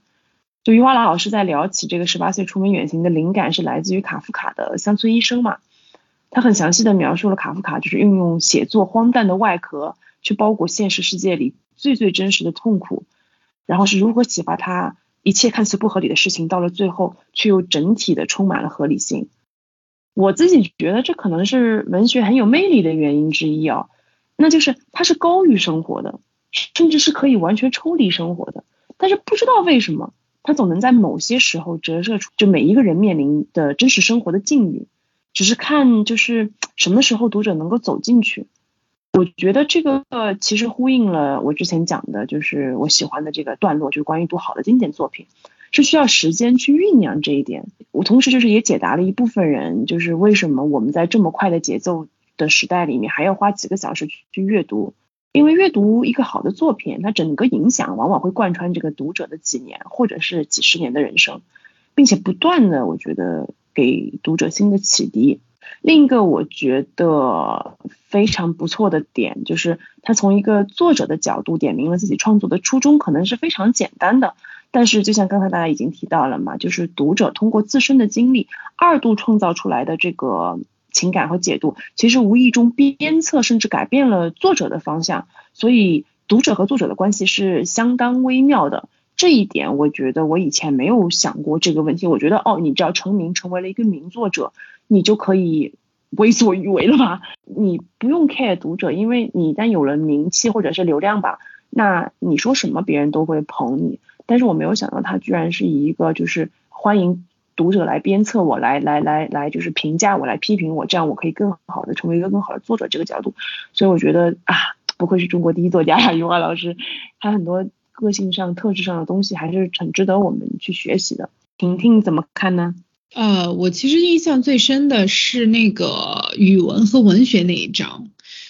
就余华老师在聊起这个十八岁出门远行的灵感是来自于卡夫卡的《乡村医生》嘛，他很详细的描述了卡夫卡就是运用写作荒诞的外壳。去包裹现实世界里最最真实的痛苦，然后是如何启发他一切看似不合理的事情，到了最后却又整体的充满了合理性。我自己觉得这可能是文学很有魅力的原因之一啊，那就是它是高于生活的，甚至是可以完全抽离生活的。但是不知道为什么，它总能在某些时候折射出就每一个人面临的真实生活的境遇，只是看就是什么时候读者能够走进去。我觉得这个其实呼应了我之前讲的，就是我喜欢的这个段落，就是关于读好的经典作品，是需要时间去酝酿这一点。我同时就是也解答了一部分人，就是为什么我们在这么快的节奏的时代里面，还要花几个小时去去阅读？因为阅读一个好的作品，它整个影响往往会贯穿这个读者的几年或者是几十年的人生，并且不断的，我觉得给读者新的启迪。另一个我觉得非常不错的点，就是他从一个作者的角度点明了自己创作的初衷，可能是非常简单的。但是就像刚才大家已经提到了嘛，就是读者通过自身的经历二度创造出来的这个情感和解读，其实无意中鞭策甚至改变了作者的方向。所以读者和作者的关系是相当微妙的。这一点我觉得我以前没有想过这个问题。我觉得哦，你只要成名，成为了一个名作者。你就可以为所欲为了吧？你不用 care 读者，因为你一旦有了名气或者是流量吧，那你说什么别人都会捧你。但是我没有想到他居然是以一个就是欢迎读者来鞭策我，来来来来就是评价我，来批评我，这样我可以更好的成为一个更好的作者这个角度。所以我觉得啊，不愧是中国第一作家呀，余华老师，他很多个性上、特质上的东西还是很值得我们去学习的。婷婷怎么看呢？呃，我其实印象最深的是那个语文和文学那一章，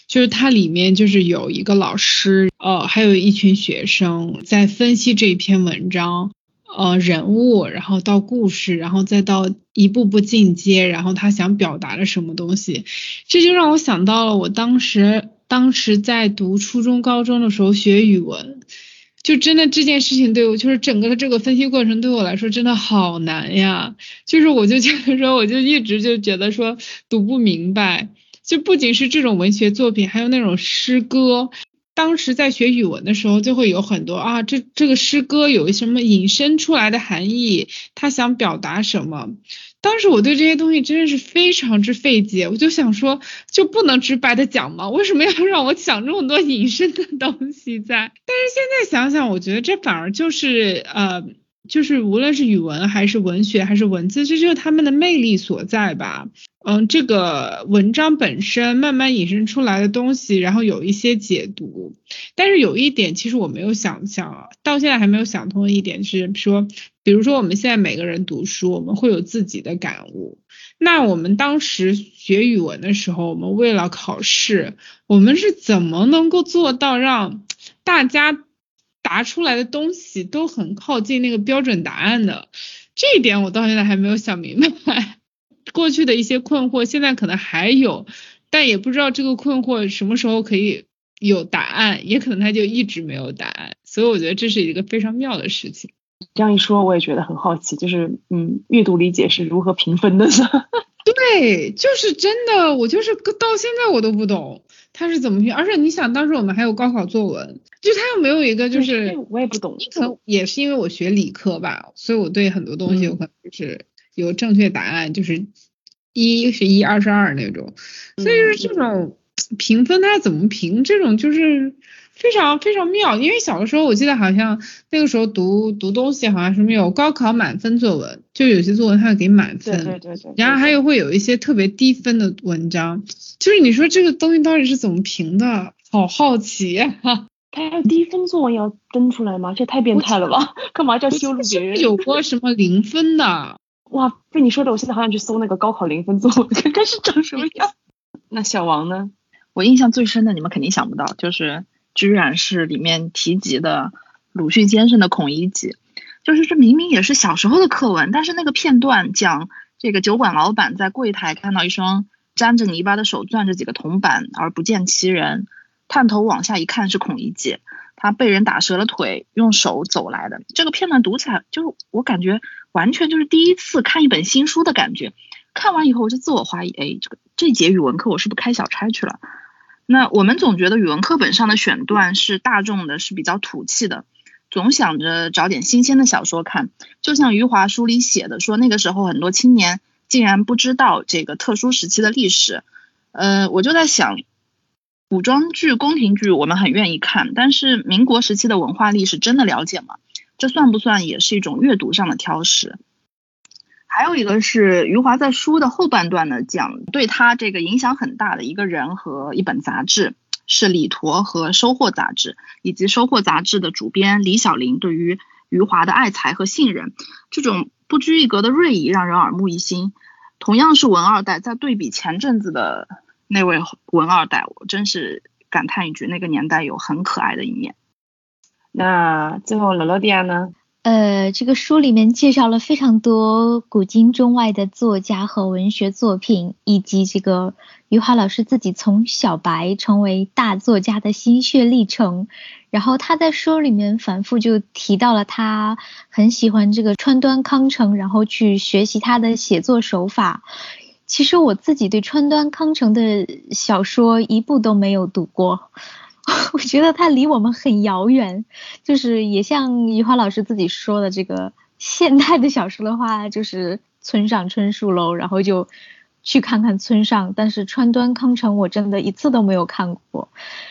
就是它里面就是有一个老师，呃，还有一群学生在分析这篇文章，呃，人物，然后到故事，然后再到一步步进阶，然后他想表达了什么东西，这就让我想到了我当时当时在读初中高中的时候学语文。就真的这件事情对我，就是整个的这个分析过程对我来说真的好难呀。就是我就觉得说，我就一直就觉得说读不明白。就不仅是这种文学作品，还有那种诗歌。当时在学语文的时候，就会有很多啊，这这个诗歌有什么引申出来的含义，他想表达什么。当时我对这些东西真的是非常之费解，我就想说，就不能直白的讲吗？为什么要 让我讲这么多隐身的东西在？但是现在想想，我觉得这反而就是呃，就是无论是语文还是文学还是文字，这就是他们的魅力所在吧。嗯，这个文章本身慢慢引申出来的东西，然后有一些解读。但是有一点，其实我没有想想，到现在还没有想通的一点是说。比如说，我们现在每个人读书，我们会有自己的感悟。那我们当时学语文的时候，我们为了考试，我们是怎么能够做到让大家答出来的东西都很靠近那个标准答案的？这一点我到现在还没有想明白。过去的一些困惑，现在可能还有，但也不知道这个困惑什么时候可以有答案，也可能它就一直没有答案。所以我觉得这是一个非常妙的事情。这样一说，我也觉得很好奇，就是嗯，阅读理解是如何评分的呢？对，就是真的，我就是到现在我都不懂他是怎么评。而且你想，当时我们还有高考作文，就他又没有一个就是，我也不懂，可能也是因为我学理科吧，所以我对很多东西有可能就是有正确答案，就是一是一，二是二那种。所以说这种评分他怎么评？这种就是。非常非常妙，因为小的时候我记得好像那个时候读读东西好像什么有高考满分作文，就有些作文他会给满分，对对对，然后还有会有一些特别低分的文章，就是你说这个东西到底是怎么评的？好好奇呀！他低分作文要登出来吗？这太变态了吧？干嘛叫羞辱别人？有过什么零分的？哇，被你说的我现在好想去搜那个高考零分作文，看看是长什么样。那小王呢？我印象最深的，你们肯定想不到，就是。居然是里面提及的鲁迅先生的《孔乙己》，就是这明明也是小时候的课文，但是那个片段讲这个酒馆老板在柜台看到一双沾着泥巴的手攥着几个铜板而不见其人，探头往下一看是孔乙己，他被人打折了腿，用手走来的。这个片段读起来，就是我感觉完全就是第一次看一本新书的感觉。看完以后我就自我怀疑，哎，这个这节语文课我是不是开小差去了？那我们总觉得语文课本上的选段是大众的，是比较土气的，总想着找点新鲜的小说看。就像余华书里写的，说那个时候很多青年竟然不知道这个特殊时期的历史。呃，我就在想，古装剧、宫廷剧我们很愿意看，但是民国时期的文化历史真的了解吗？这算不算也是一种阅读上的挑食？还有一个是余华在书的后半段呢，讲对他这个影响很大的一个人和一本杂志，是《李陀》和《收获》杂志，以及《收获》杂志的主编李小林对于余华的爱才和信任，这种不拘一格的锐意让人耳目一新。同样是文二代，在对比前阵子的那位文二代，我真是感叹一句，那个年代有很可爱的一面。那最后罗罗迪亚呢？呃，这个书里面介绍了非常多古今中外的作家和文学作品，以及这个余华老师自己从小白成为大作家的心血历程。然后他在书里面反复就提到了他很喜欢这个川端康成，然后去学习他的写作手法。其实我自己对川端康成的小说一部都没有读过。我觉得他离我们很遥远，就是也像余华老师自己说的，这个现代的小说的话，就是村上春树喽，然后就去看看村上。但是川端康成我真的一次都没有看过。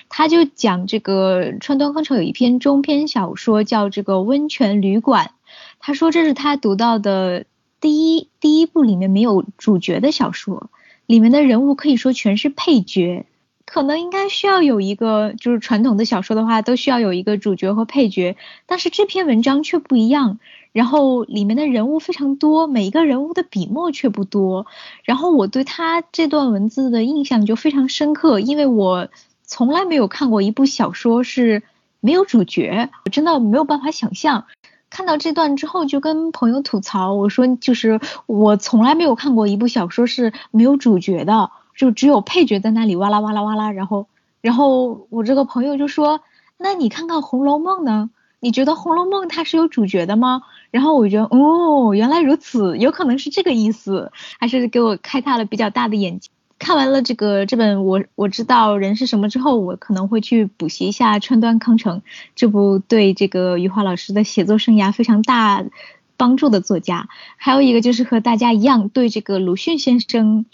他就讲这个川端康成有一篇中篇小说叫这个温泉旅馆，他说这是他读到的第一第一部里面没有主角的小说，里面的人物可以说全是配角。可能应该需要有一个，就是传统的小说的话，都需要有一个主角和配角，但是这篇文章却不一样。然后里面的人物非常多，每一个人物的笔墨却不多。然后我对他这段文字的印象就非常深刻，因为我从来没有看过一部小说是没有主角，我真的没有办法想象。看到这段之后，就跟朋友吐槽，我说就是我从来没有看过一部小说是没有主角的。就只有配角在那里哇啦哇啦哇啦，然后，然后我这个朋友就说，那你看看《红楼梦》呢？你觉得《红楼梦》它是有主角的吗？然后我觉得，哦，原来如此，有可能是这个意思，还是给我开大了比较大的眼睛。看完了这个这本我我知道人是什么之后，我可能会去补习一下《川端康成》这部对这个余华老师的写作生涯非常大帮助的作家。还有一个就是和大家一样对这个鲁迅先生。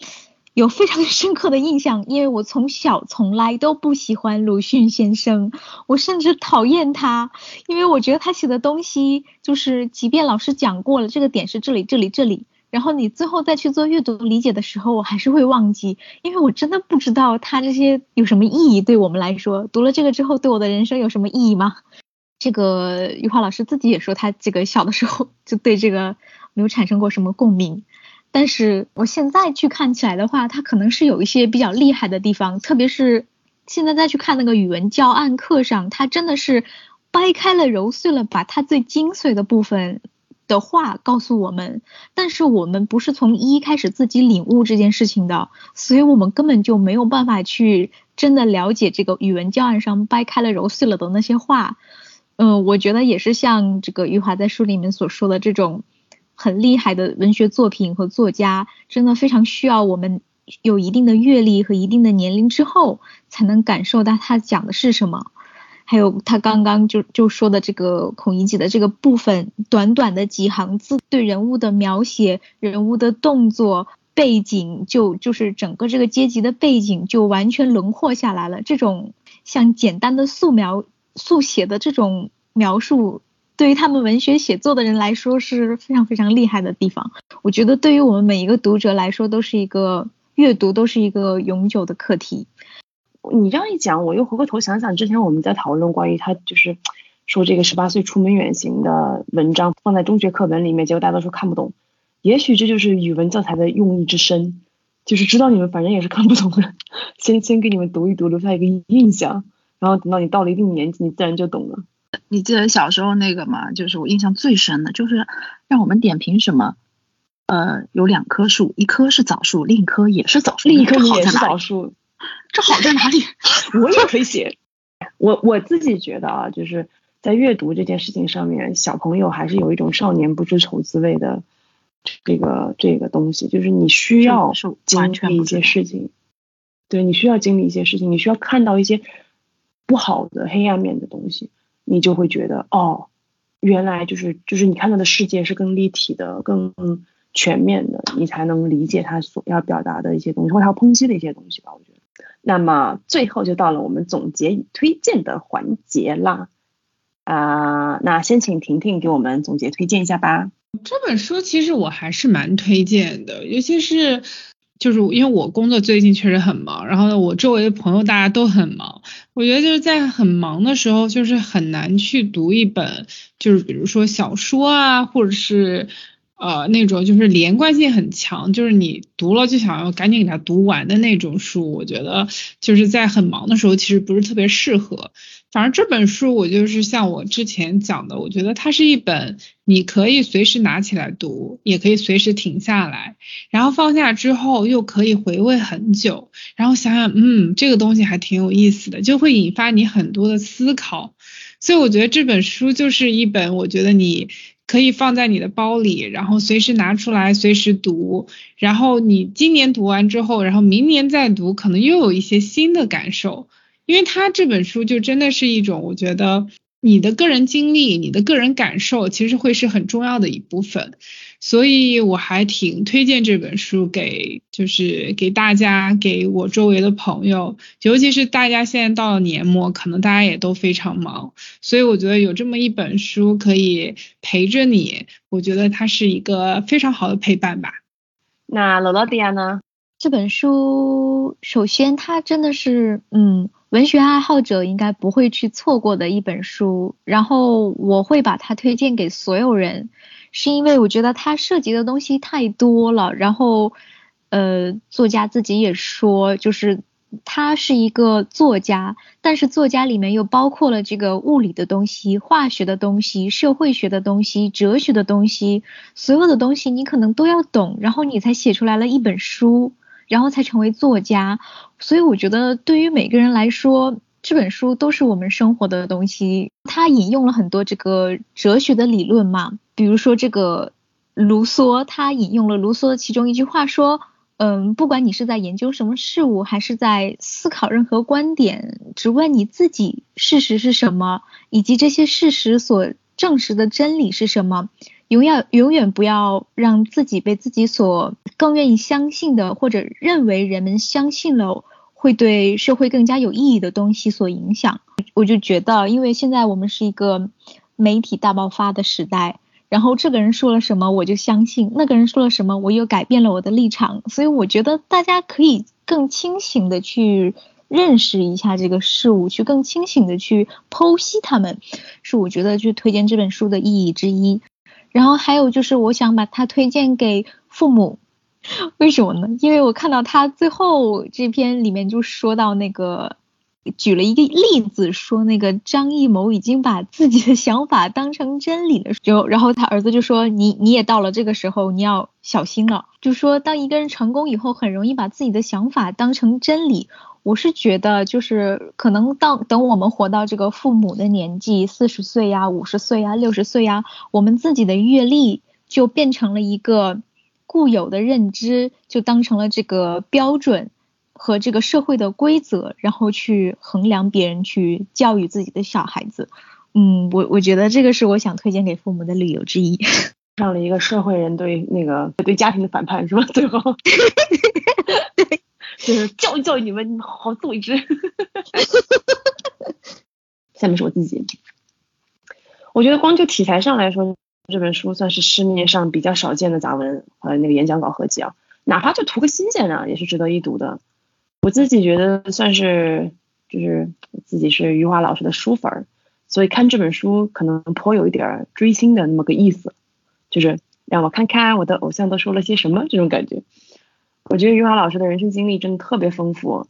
有非常 深刻的印象，因为我从小从来都不喜欢鲁迅先生，我甚至讨厌他，因为我觉得他写的东西就是，即便老师讲过了这个点是这里这里这里，然后你最后再去做阅读理解的时候，我还是会忘记，因为我真的不知道他这些有什么意义对我们来说，读了这个之后对我的人生有什么意义吗？这个余华老师自己也说，他这个小的时候就对这个没有产生过什么共鸣。但是我现在去看起来的话，它可能是有一些比较厉害的地方，特别是现在再去看那个语文教案课上，它真的是掰开了揉碎了，把它最精髓的部分的话告诉我们。但是我们不是从一开始自己领悟这件事情的，所以我们根本就没有办法去真的了解这个语文教案上掰开了揉碎了的那些话。嗯，我觉得也是像这个余华在书里面所说的这种。很厉害的文学作品和作家，真的非常需要我们有一定的阅历和一定的年龄之后，才能感受到他讲的是什么。还有他刚刚就就说的这个孔乙己的这个部分，短短的几行字，对人物的描写、人物的动作、背景，就就是整个这个阶级的背景就完全轮廓下来了。这种像简单的素描、速写的这种描述。对于他们文学写作的人来说是非常非常厉害的地方。我觉得对于我们每一个读者来说，都是一个阅读，都是一个永久的课题。你这样一讲，我又回过头想想，之前我们在讨论关于他就是说这个十八岁出门远行的文章放在中学课本里面，结果大多数看不懂。也许这就是语文教材的用意之深，就是知道你们反正也是看不懂的，先先给你们读一读，留下一个印象，然后等到你到了一定年纪，你自然就懂了。你记得小时候那个吗？就是我印象最深的，就是让我们点评什么，呃，有两棵树，一棵是枣树，另一棵也是枣树，另一棵也是枣树，这好在哪里？我也可以写。我我自己觉得啊，就是在阅读这件事情上面，小朋友还是有一种少年不知愁滋味的这个这个东西，就是你需要经历一些事情，对你需要经历一些事情，你需要看到一些不好的黑暗面的东西。你就会觉得哦，原来就是就是你看到的世界是更立体的、更全面的，你才能理解他所要表达的一些东西，或他要抨击的一些东西吧。我觉得。那么最后就到了我们总结与推荐的环节啦。啊，那先请婷婷给我们总结推荐一下吧。这本书其实我还是蛮推荐的，尤其是。就是因为我工作最近确实很忙，然后呢，我周围的朋友大家都很忙，我觉得就是在很忙的时候，就是很难去读一本，就是比如说小说啊，或者是呃那种就是连贯性很强，就是你读了就想要赶紧给它读完的那种书，我觉得就是在很忙的时候其实不是特别适合。反正这本书我就是像我之前讲的，我觉得它是一本你可以随时拿起来读，也可以随时停下来，然后放下之后又可以回味很久，然后想想，嗯，这个东西还挺有意思的，就会引发你很多的思考。所以我觉得这本书就是一本，我觉得你可以放在你的包里，然后随时拿出来，随时读。然后你今年读完之后，然后明年再读，可能又有一些新的感受。因为他这本书就真的是一种，我觉得你的个人经历、你的个人感受，其实会是很重要的一部分。所以我还挺推荐这本书给，就是给大家，给我周围的朋友，尤其是大家现在到了年末，可能大家也都非常忙，所以我觉得有这么一本书可以陪着你，我觉得它是一个非常好的陪伴吧。那罗罗迪亚呢？这本书，首先它真的是，嗯，文学爱好者应该不会去错过的一本书，然后我会把它推荐给所有人。是因为我觉得它涉及的东西太多了，然后，呃，作家自己也说，就是他是一个作家，但是作家里面又包括了这个物理的东西、化学的东西、社会学的东西、哲学的东西，所有的东西你可能都要懂，然后你才写出来了一本书，然后才成为作家。所以我觉得对于每个人来说，这本书都是我们生活的东西。他引用了很多这个哲学的理论嘛。比如说这个卢梭，他引用了卢梭其中一句话说，嗯，不管你是在研究什么事物，还是在思考任何观点，只问你自己事实是什么，以及这些事实所证实的真理是什么，永远永远不要让自己被自己所更愿意相信的，或者认为人们相信了会对社会更加有意义的东西所影响。我就觉得，因为现在我们是一个媒体大爆发的时代。然后这个人说了什么，我就相信；那个人说了什么，我又改变了我的立场。所以我觉得大家可以更清醒的去认识一下这个事物，去更清醒的去剖析他们，是我觉得去推荐这本书的意义之一。然后还有就是，我想把它推荐给父母，为什么呢？因为我看到他最后这篇里面就说到那个。举了一个例子，说那个张艺谋已经把自己的想法当成真理了，就然后他儿子就说你你也到了这个时候，你要小心了。就说当一个人成功以后，很容易把自己的想法当成真理。我是觉得，就是可能到等我们活到这个父母的年纪，四十岁呀、五十岁呀、六十岁呀，我们自己的阅历就变成了一个固有的认知，就当成了这个标准。和这个社会的规则，然后去衡量别人，去教育自己的小孩子。嗯，我我觉得这个是我想推荐给父母的理由之一。上了一个社会人对那个对家庭的反叛是吧？最后，就是教育教育你们，你们好好自为之。下面是我自己，我觉得光就题材上来说，这本书算是市面上比较少见的杂文和那个演讲稿合集啊，哪怕就图个新鲜啊，也是值得一读的。我自己觉得算是，就是自己是余华老师的书粉儿，所以看这本书可能颇有一点追星的那么个意思，就是让我看看我的偶像都说了些什么这种感觉。我觉得余华老师的人生经历真的特别丰富，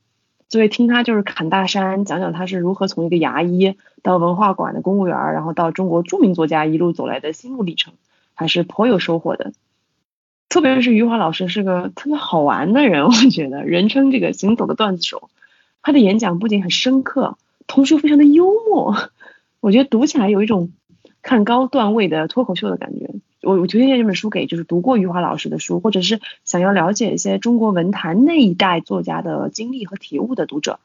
所以听他就是侃大山，讲讲他是如何从一个牙医到文化馆的公务员，然后到中国著名作家一路走来的心路历程，还是颇有收获的。特别是余华老师是个特别好玩的人，我觉得人称这个行走的段子手。他的演讲不仅很深刻，同时又非常的幽默。我觉得读起来有一种看高段位的脱口秀的感觉。我我推荐这本书给就是读过余华老师的书，或者是想要了解一些中国文坛那一代作家的经历和体悟的读者，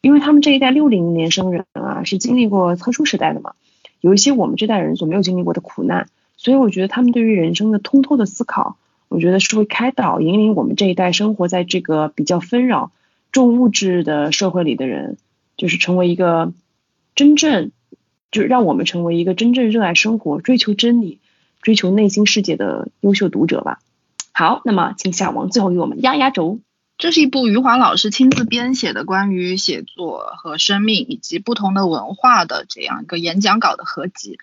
因为他们这一代六零年生人啊，是经历过特殊时代的嘛，有一些我们这代人所没有经历过的苦难，所以我觉得他们对于人生的通透的思考。我觉得是会开导、引领我们这一代生活在这个比较纷扰、重物质的社会里的人，就是成为一个真正，就让我们成为一个真正热爱生活、追求真理、追求内心世界的优秀读者吧。好，那么请小王最后给我们压压轴。这是一部余华老师亲自编写的关于写作和生命以及不同的文化的这样一个演讲稿的合集。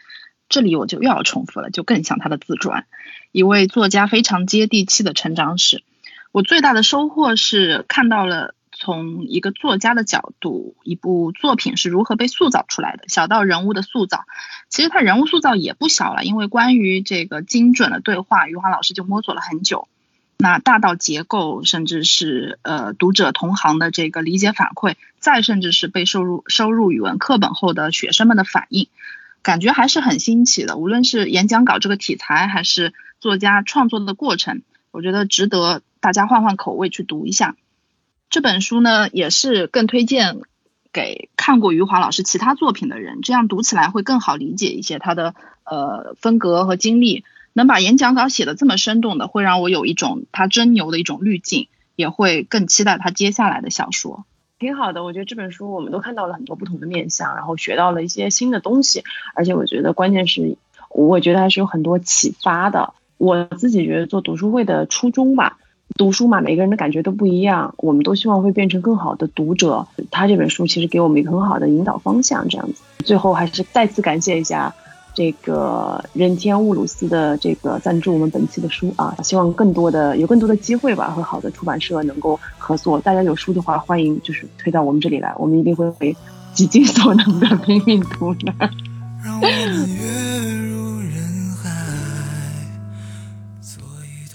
这里我就又要重复了，就更像他的自传，一位作家非常接地气的成长史。我最大的收获是看到了从一个作家的角度，一部作品是如何被塑造出来的。小到人物的塑造，其实他人物塑造也不小了，因为关于这个精准的对话，余华老师就摸索了很久。那大到结构，甚至是呃读者同行的这个理解反馈，再甚至是被收入收入语文课本后的学生们的反应。感觉还是很新奇的，无论是演讲稿这个题材，还是作家创作的过程，我觉得值得大家换换口味去读一下。这本书呢，也是更推荐给看过余华老师其他作品的人，这样读起来会更好理解一些他的呃风格和经历。能把演讲稿写的这么生动的，会让我有一种他真牛的一种滤镜，也会更期待他接下来的小说。挺好的，我觉得这本书我们都看到了很多不同的面相，然后学到了一些新的东西，而且我觉得关键是，我觉得还是有很多启发的。我自己觉得做读书会的初衷吧，读书嘛，每个人的感觉都不一样，我们都希望会变成更好的读者。他这本书其实给我们一个很好的引导方向，这样子。最后还是再次感谢一下这个任天乌鲁斯的这个赞助我们本期的书啊，希望更多的有更多的机会吧，和好的出版社能够合作。大家有书的话，欢迎就是推到我们这里来，我们一定会极尽所能的 拼命读的。让我们